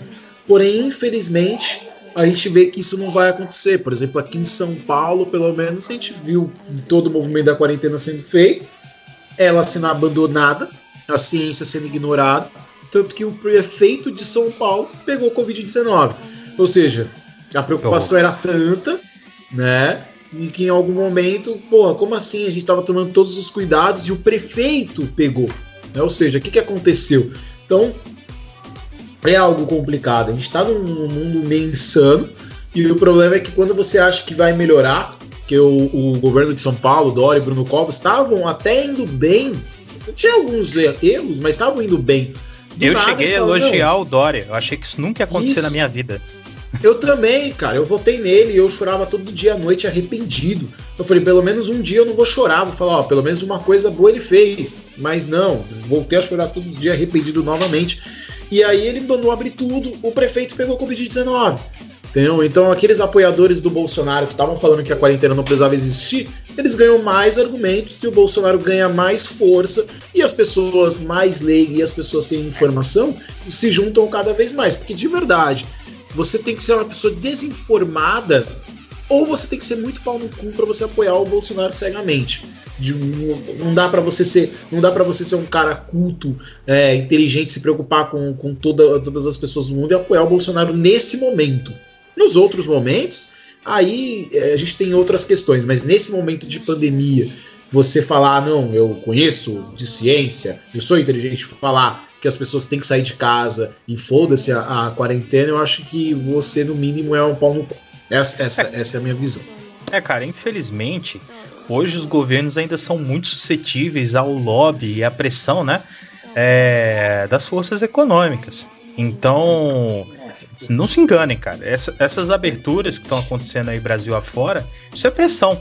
Porém, infelizmente, a gente vê que isso não vai acontecer. Por exemplo, aqui em São Paulo, pelo menos, a gente viu todo o movimento da quarentena sendo feito, ela sendo abandonada, a ciência sendo ignorada, tanto que o prefeito de São Paulo pegou Covid-19. Ou seja, a preocupação era tanta, né? em que em algum momento, porra, como assim? A gente estava tomando todos os cuidados e o prefeito pegou. Né? Ou seja, o que, que aconteceu? Então, é algo complicado. A gente está num mundo meio insano e o problema é que quando você acha que vai melhorar, que o, o governo de São Paulo, Dória e Bruno Covas estavam até indo bem, tinha alguns erros, mas estavam indo bem. Do eu cheguei a elogiar o Dória. Eu achei que isso nunca ia acontecer isso. na minha vida. Eu também, cara. Eu votei nele e eu chorava todo dia à noite arrependido. Eu falei, pelo menos um dia eu não vou chorar. Vou falar, ó, pelo menos uma coisa boa ele fez. Mas não, voltei a chorar todo dia arrependido novamente. E aí ele mandou abrir tudo, o prefeito pegou Covid-19. Entendeu? Então aqueles apoiadores do Bolsonaro que estavam falando que a quarentena não precisava existir, eles ganham mais argumentos e o Bolsonaro ganha mais força e as pessoas mais leigas e as pessoas sem informação se juntam cada vez mais. Porque de verdade, você tem que ser uma pessoa desinformada ou você tem que ser muito pau no cu para você apoiar o Bolsonaro cegamente. De, não dá para você ser não dá para você ser um cara culto é, inteligente se preocupar com, com toda, todas as pessoas do mundo e apoiar o Bolsonaro nesse momento nos outros momentos aí é, a gente tem outras questões mas nesse momento de pandemia você falar ah, não eu conheço de ciência eu sou inteligente falar que as pessoas têm que sair de casa e foda-se a, a, quarentena, eu acho que você, no mínimo, é um pau no cu. Essa, essa, é. essa é a minha visão. É, cara, infelizmente, hoje os governos ainda são muito suscetíveis ao lobby e à pressão, né? É, das forças econômicas. Então, não se enganem, cara. Essa, essas aberturas que estão acontecendo aí Brasil afora, isso é pressão.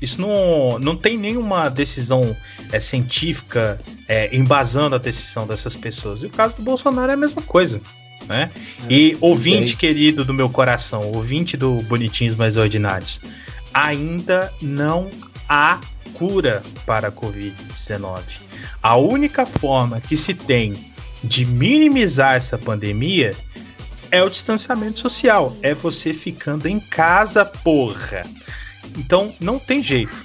Isso não, não tem nenhuma decisão é, científica é, embasando a decisão dessas pessoas. E o caso do Bolsonaro é a mesma coisa. Né? É, e ouvinte querido do meu coração, ouvinte do Bonitinhos Mais Ordinários, ainda não há cura para a Covid-19. A única forma que se tem de minimizar essa pandemia é o distanciamento social, é você ficando em casa, porra. Então não tem jeito,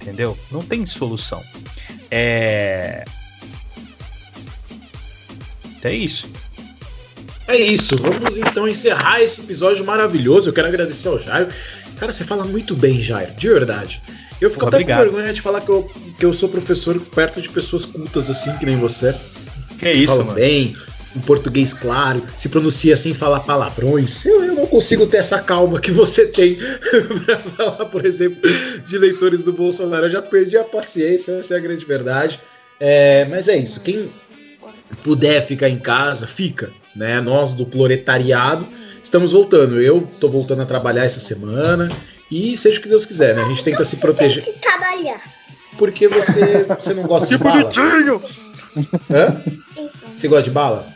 entendeu? Não tem solução. É. É isso. É isso. Vamos então encerrar esse episódio maravilhoso. Eu quero agradecer ao Jairo. Cara, você fala muito bem, Jairo, de verdade. Eu fico até Obrigado. com vergonha de falar que eu, que eu sou professor perto de pessoas cultas assim, que nem você. Que é isso, mano. bem, um português claro, se pronuncia sem falar palavrões. Eu, eu não consigo ter essa calma que você tem para falar, por exemplo, de leitores do Bolsonaro. Eu já perdi a paciência, essa é a grande verdade. É, mas é isso. Quem puder ficar em casa, fica. Né? Nós do proletariado estamos voltando. Eu tô voltando a trabalhar essa semana. E seja o que Deus quiser, né? A gente tenta se proteger. Tem que trabalhar. Porque você, você não gosta que de bala. bonitinho! Hã? Você gosta de bala?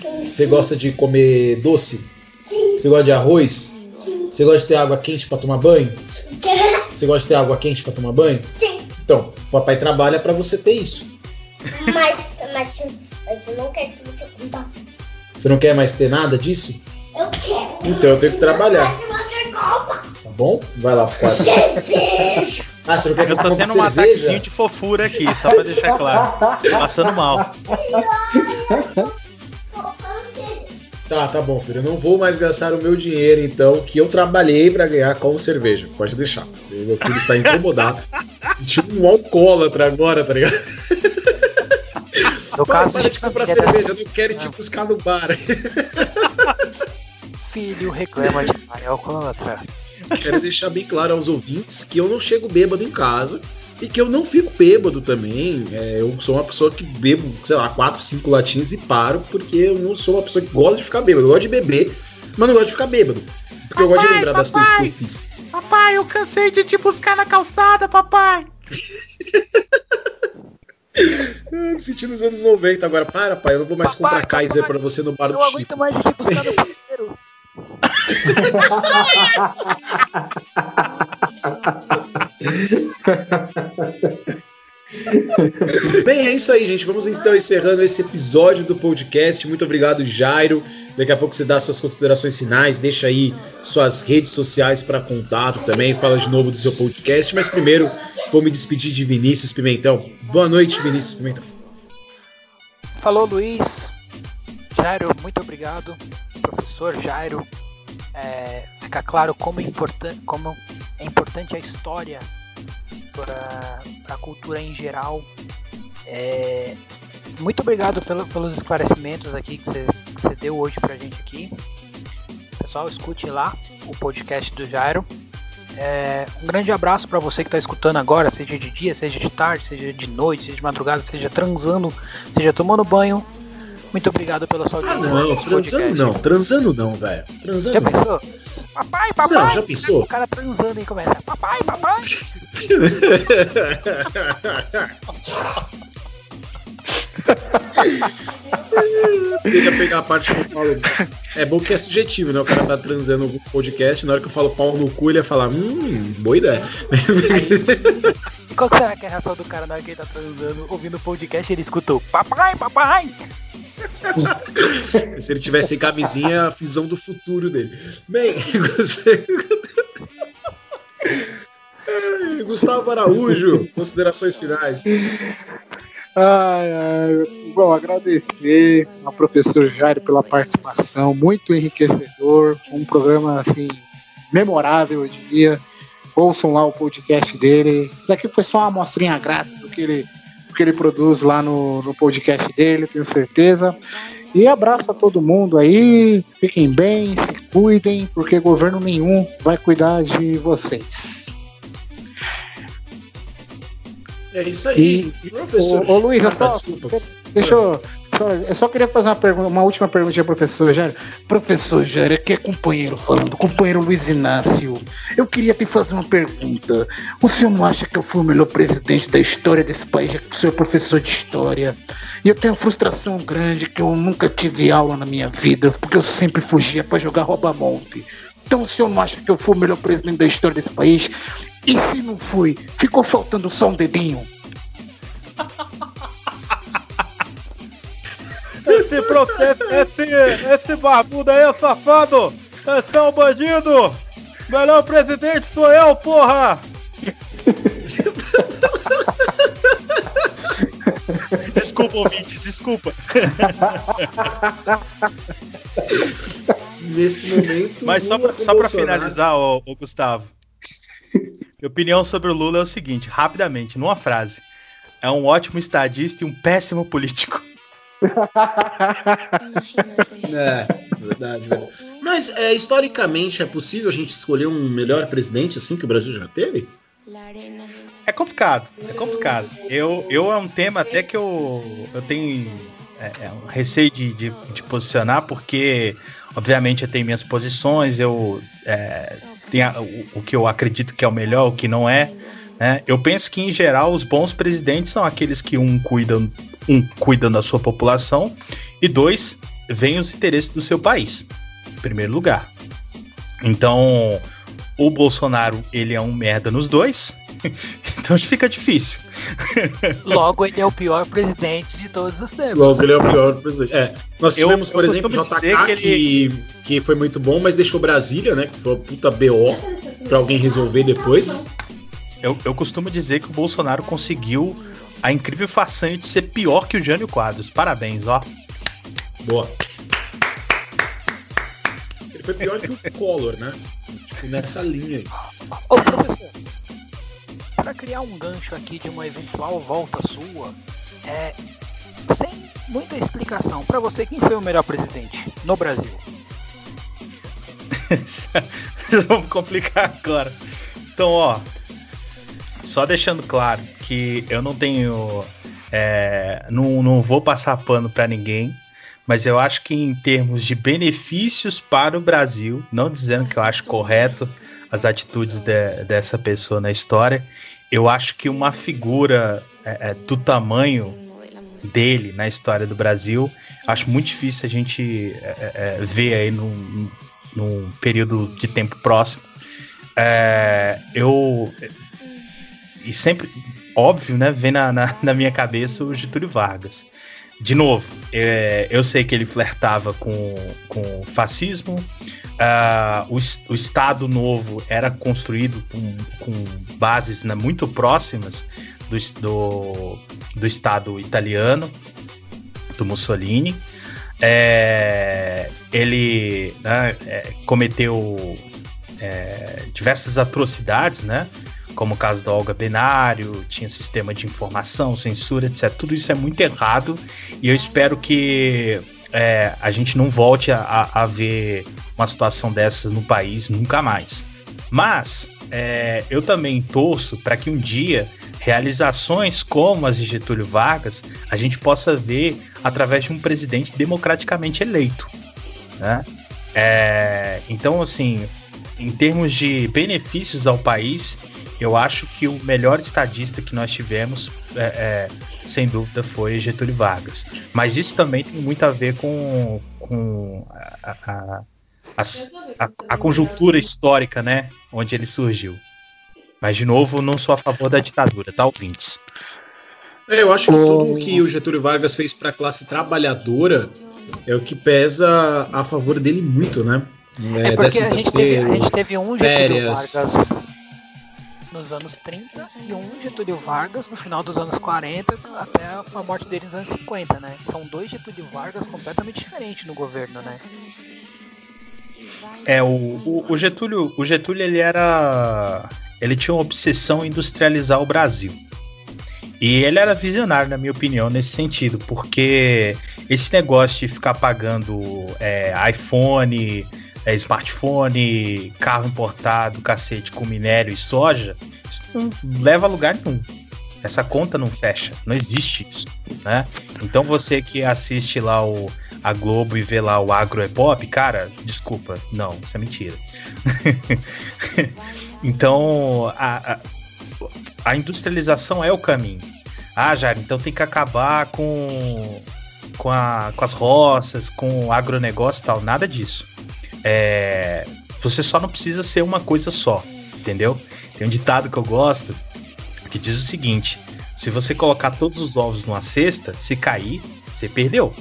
Sim. Você gosta de comer doce? Sim. Você gosta de arroz? Sim. Você gosta de ter água quente para tomar banho? Você gosta de ter água quente para tomar banho? Sim. Então, o papai trabalha para você ter isso. Mas, mas, mas eu não quero que você coma. Você não quer mais ter nada disso? Eu quero. Então eu tenho que trabalhar. Tá bom? Vai lá pro quarto. Cerveja! Ah, você não quer que eu tô tendo um ataquezinho de fofura aqui, só pra deixar claro. Passando mal. Tá, tá bom, filho. Eu não vou mais gastar o meu dinheiro, então, que eu trabalhei para ganhar com cerveja. Pode deixar. Meu filho está incomodado. tipo um alcoólatra agora, tá ligado? No Pai, caso para de comprar cerveja, eu não quero te buscar no bar. Filho reclama de pai alcoólatra. Quero deixar bem claro aos ouvintes que eu não chego bêbado em casa e que eu não fico bêbado também. É, eu sou uma pessoa que bebo, sei lá, 4, 5 latinhas e paro, porque eu não sou uma pessoa que gosta de ficar bêbado. Eu gosto de beber, mas não gosto de ficar bêbado. Porque papai, eu gosto de lembrar papai, das coisas que eu fiz. Papai, eu cansei de te buscar na calçada, papai. me senti nos anos 90 agora. Para, pai, eu não vou mais papai, comprar Kaiser papai, pra você no bar do Chico. Eu aguento mais de te buscar no banheiro. Bem, é isso aí, gente. Vamos então encerrando esse episódio do podcast. Muito obrigado, Jairo. Daqui a pouco você dá suas considerações finais, deixa aí suas redes sociais para contato também, fala de novo do seu podcast. Mas primeiro, vou me despedir de Vinícius Pimentão. Boa noite, Vinícius Pimentão. Falou, Luiz. Jairo, muito obrigado. Professor Jairo, é, fica claro como, importan como é importante a história para a cultura em geral. É, muito obrigado pelo, pelos esclarecimentos aqui que você deu hoje para a gente aqui. Pessoal, escute lá o podcast do Jairo. É, um grande abraço para você que está escutando agora, seja de dia, seja de tarde, seja de noite, seja de madrugada, seja transando, seja tomando banho. Muito obrigado pela sua audiência. Ah, não, transando não, transando não, velho. Transando Já pensou? Papai, papai. Não, já pensou? O cara transando e começa. Papai, papai. Queria pegar a parte que eu falo. É bom que é subjetivo, né? O cara tá transando no podcast, na hora que eu falo pau no cu, ele ia falar, hum, boa ideia. E qual será que é a reação do cara na hora que ele tá transando, ouvindo o podcast, ele escutou papai, papai? Se ele tivesse sem camisinha, a visão do futuro dele. Bem, você... Gustavo Araújo, considerações finais. Ai, ai, bom, agradecer ao professor Jairo pela participação, muito enriquecedor, um programa assim memorável, eu diria. Ouçam lá o podcast dele. Isso aqui foi só uma amostrinha grátis do que ele que ele produz lá no, no podcast dele, tenho certeza. E abraço a todo mundo aí, fiquem bem, se cuidem, porque governo nenhum vai cuidar de vocês. É isso aí. E, professor. Ô, ô Luiz, ah, só, desculpa. Deixa eu. Só, eu só queria fazer uma, pergunta, uma última perguntinha, professor Jair. Professor Jair, aqui é companheiro falando, companheiro Luiz Inácio. Eu queria te fazer uma pergunta. O senhor não acha que eu fui o melhor presidente da história desse país, já que o senhor é professor de história? E eu tenho uma frustração grande que eu nunca tive aula na minha vida, porque eu sempre fugia para jogar rouba-monte. Então o senhor não acha que eu fui o melhor presidente da história desse país? E se não fui, ficou faltando só um dedinho? Esse processo, esse, esse barbudo aí é safado! Esse é um bandido! Melhor presidente sou eu, porra! desculpa, ouvintes, desculpa. Nesse momento. Mas só pra, só pra finalizar, ô, ô Gustavo. Minha opinião sobre o Lula é o seguinte, rapidamente, numa frase. É um ótimo estadista e um péssimo político. é, verdade, verdade. Mas é, historicamente é possível a gente escolher um melhor presidente assim que o Brasil já teve? É complicado, é complicado. Eu, eu é um tema até que eu, eu tenho é, é um receio de, de, de, posicionar, porque obviamente eu tenho minhas posições, eu é, tenho a, o, o que eu acredito que é o melhor, o que não é. Né? Eu penso que, em geral, os bons presidentes são aqueles que, um, cuidam, um, cuidam da sua população e, dois, veem os interesses do seu país, em primeiro lugar. Então, o Bolsonaro, ele é um merda nos dois, então fica difícil. Logo, ele é o pior presidente de todos os tempos. Logo, ele é o pior presidente. É, nós tivemos, eu, por eu exemplo, o JK, que, ele... que, que foi muito bom, mas deixou Brasília, né? Que foi uma puta BO pra alguém resolver depois, né? Eu, eu costumo dizer que o Bolsonaro conseguiu a incrível façanha de ser pior que o Jânio Quadros. Parabéns, ó. Boa. Ele foi pior que o Collor, né? Tipo, nessa linha aí. Ô, professor, para criar um gancho aqui de uma eventual volta sua, é, sem muita explicação, para você, quem foi o melhor presidente no Brasil? Vamos complicar agora. Então, ó, só deixando claro que eu não tenho. É, não, não vou passar pano para ninguém, mas eu acho que em termos de benefícios para o Brasil, não dizendo que eu acho correto as atitudes de, dessa pessoa na história, eu acho que uma figura é, é, do tamanho dele na história do Brasil, acho muito difícil a gente é, é, é ver aí num, num período de tempo próximo. É, eu e sempre, óbvio, né, vem na, na, na minha cabeça o Getúlio Vargas. De novo, é, eu sei que ele flertava com, com fascismo, uh, o, o Estado Novo era construído com, com bases né, muito próximas do, do, do Estado italiano, do Mussolini. É, ele né, é, cometeu é, diversas atrocidades, né? Como o caso da Olga Benário, tinha sistema de informação, censura, etc. Tudo isso é muito errado e eu espero que é, a gente não volte a, a, ver uma situação dessas no país nunca mais. Mas é, eu também torço para que um dia realizações como as de Getúlio Vargas a gente possa ver através de um presidente democraticamente eleito. Né? É, então, assim, em termos de benefícios ao país, eu acho que o melhor estadista que nós tivemos, é, é, sem dúvida, foi Getúlio Vargas. Mas isso também tem muito a ver com, com a, a, a, a conjuntura histórica, né? Onde ele surgiu. Mas, de novo, não sou a favor da ditadura, tá, ouvintes? É, eu acho que tudo o que o Getúlio Vargas fez para a classe trabalhadora é o que pesa a favor dele muito, né? É, é porque a gente, teve, a gente, teve, um Getúlio Vargas nos anos 30 e um Getúlio Vargas no final dos anos 40 até a morte dele nos anos 50, né? São dois Getúlio Vargas completamente diferentes no governo, né? É, o, o, o Getúlio, o Getúlio ele era ele tinha uma obsessão industrializar o Brasil. E ele era visionário, na minha opinião, nesse sentido, porque esse negócio de ficar pagando é, iPhone, é, smartphone, carro importado, cacete com minério e soja, isso não leva a lugar nenhum. essa conta não fecha, não existe isso, né? Então você que assiste lá o a Globo e vê lá o agro é pop, cara, desculpa, não, isso é mentira. então a, a, a, industrialização é o caminho. Ah, Jair, então tem que acabar com, com, a, com as roças, com o agronegócio e tal, nada disso. É, você só não precisa ser uma coisa só, entendeu? Tem um ditado que eu gosto que diz o seguinte: se você colocar todos os ovos numa cesta, se cair, você perdeu.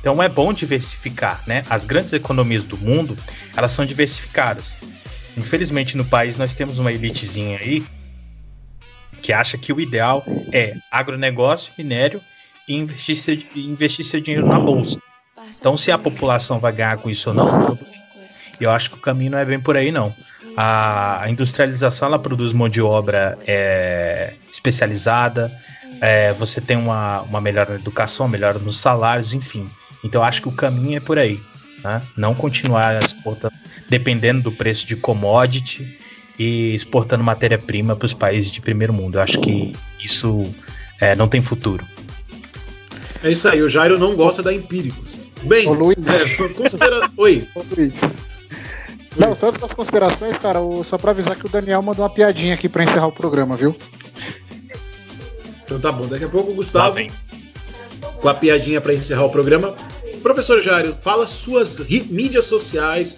Então é bom diversificar, né? As grandes economias do mundo, elas são diversificadas. Infelizmente no país nós temos uma elitezinha aí que acha que o ideal é agronegócio, minério e investir seu, investir seu dinheiro na bolsa. Então se a população vai ganhar com isso ou não, eu acho que o caminho não é bem por aí não. A, industrialização ela produz mão de obra é, especializada, é, você tem uma, uma melhor educação, melhor nos salários, enfim. Então acho que o caminho é por aí. Né? Não continuar exportando, dependendo do preço de commodity e exportando matéria-prima para os países de primeiro mundo. Eu acho que isso é, não tem futuro. É isso aí, o Jairo não gosta da Empíricos. Bem, Ô, Luiz. É, considera... Oi. Ô, Luiz. Não, só das considerações, cara, só pra avisar que o Daniel mandou uma piadinha aqui pra encerrar o programa, viu? Então tá bom, daqui a pouco o Gustavo, com a piadinha pra encerrar o programa. Professor Jário, fala suas mídias sociais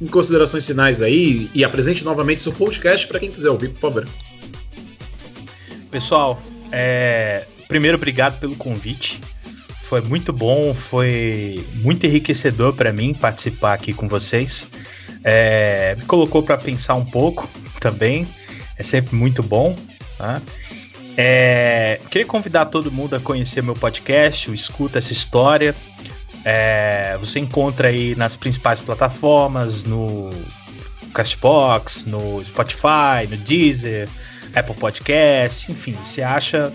em considerações finais aí e apresente novamente seu podcast para quem quiser ouvir, por favor. Pessoal, é... primeiro obrigado pelo convite. Foi muito bom, foi muito enriquecedor para mim participar aqui com vocês. É, me colocou para pensar um pouco também. É sempre muito bom. Tá? É, queria convidar todo mundo a conhecer meu podcast, o Escuta essa História. É, você encontra aí nas principais plataformas, no Castbox, no Spotify, no Deezer, Apple Podcast, enfim, você acha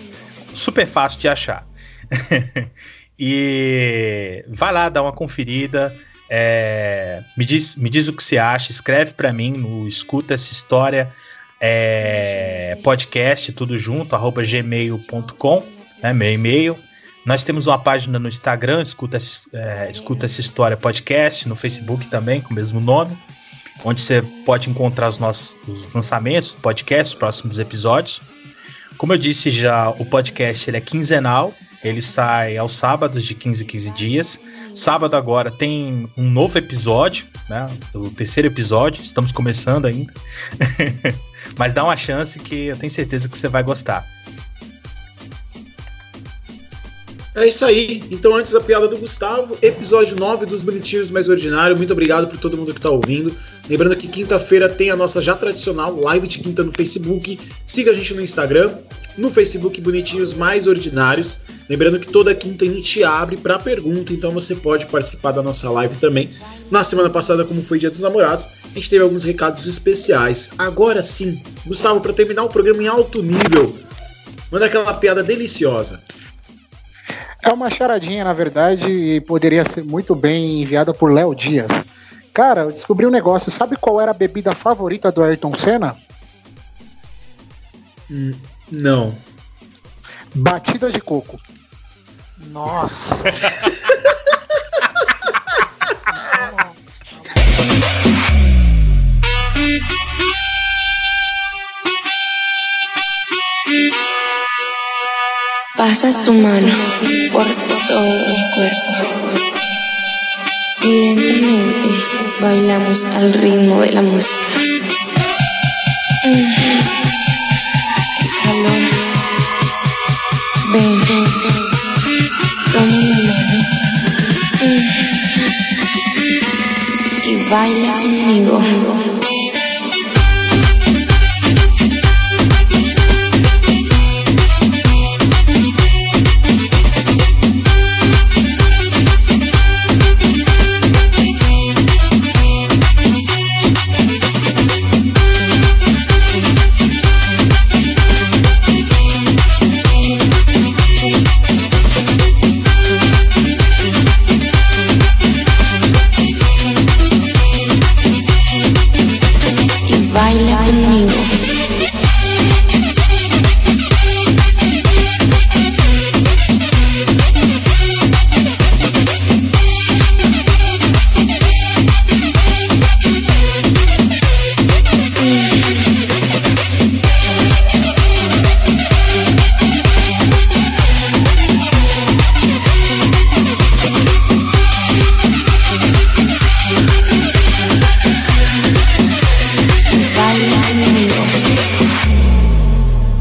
super fácil de achar. e vai lá dar uma conferida. É, me, diz, me diz o que você acha, escreve para mim no Escuta essa história é, podcast, tudo junto, arroba gmail.com, né, meu e-mail. Nós temos uma página no Instagram, escuta, é, escuta essa história podcast, no Facebook também, com o mesmo nome, onde você pode encontrar os nossos os lançamentos, podcasts, próximos episódios. Como eu disse já, o podcast ele é quinzenal, ele sai aos sábados de 15 em 15 dias. Sábado agora tem um novo episódio, né? O terceiro episódio, estamos começando ainda. Mas dá uma chance que eu tenho certeza que você vai gostar. É isso aí. Então, antes da piada do Gustavo, episódio 9 dos Bonitinhos Mais Ordinário. Muito obrigado por todo mundo que está ouvindo. Lembrando que quinta-feira tem a nossa já tradicional live de quinta no Facebook. Siga a gente no Instagram, no Facebook Bonitinhos Mais Ordinários. Lembrando que toda quinta a gente abre para pergunta, então você pode participar da nossa live também. Na semana passada, como foi Dia dos Namorados, a gente teve alguns recados especiais. Agora sim, Gustavo, para terminar o programa em alto nível, manda aquela piada deliciosa. É uma charadinha, na verdade, e poderia ser muito bem enviada por Léo Dias. Cara, eu descobri um negócio. Sabe qual era a bebida favorita do Ayrton Senna? Hum, não. Batida de coco. Nossa. Pasa su mano por todo el cuerpo y lentamente bailamos al ritmo de la música. Ven, toma mi mano y baila conmigo.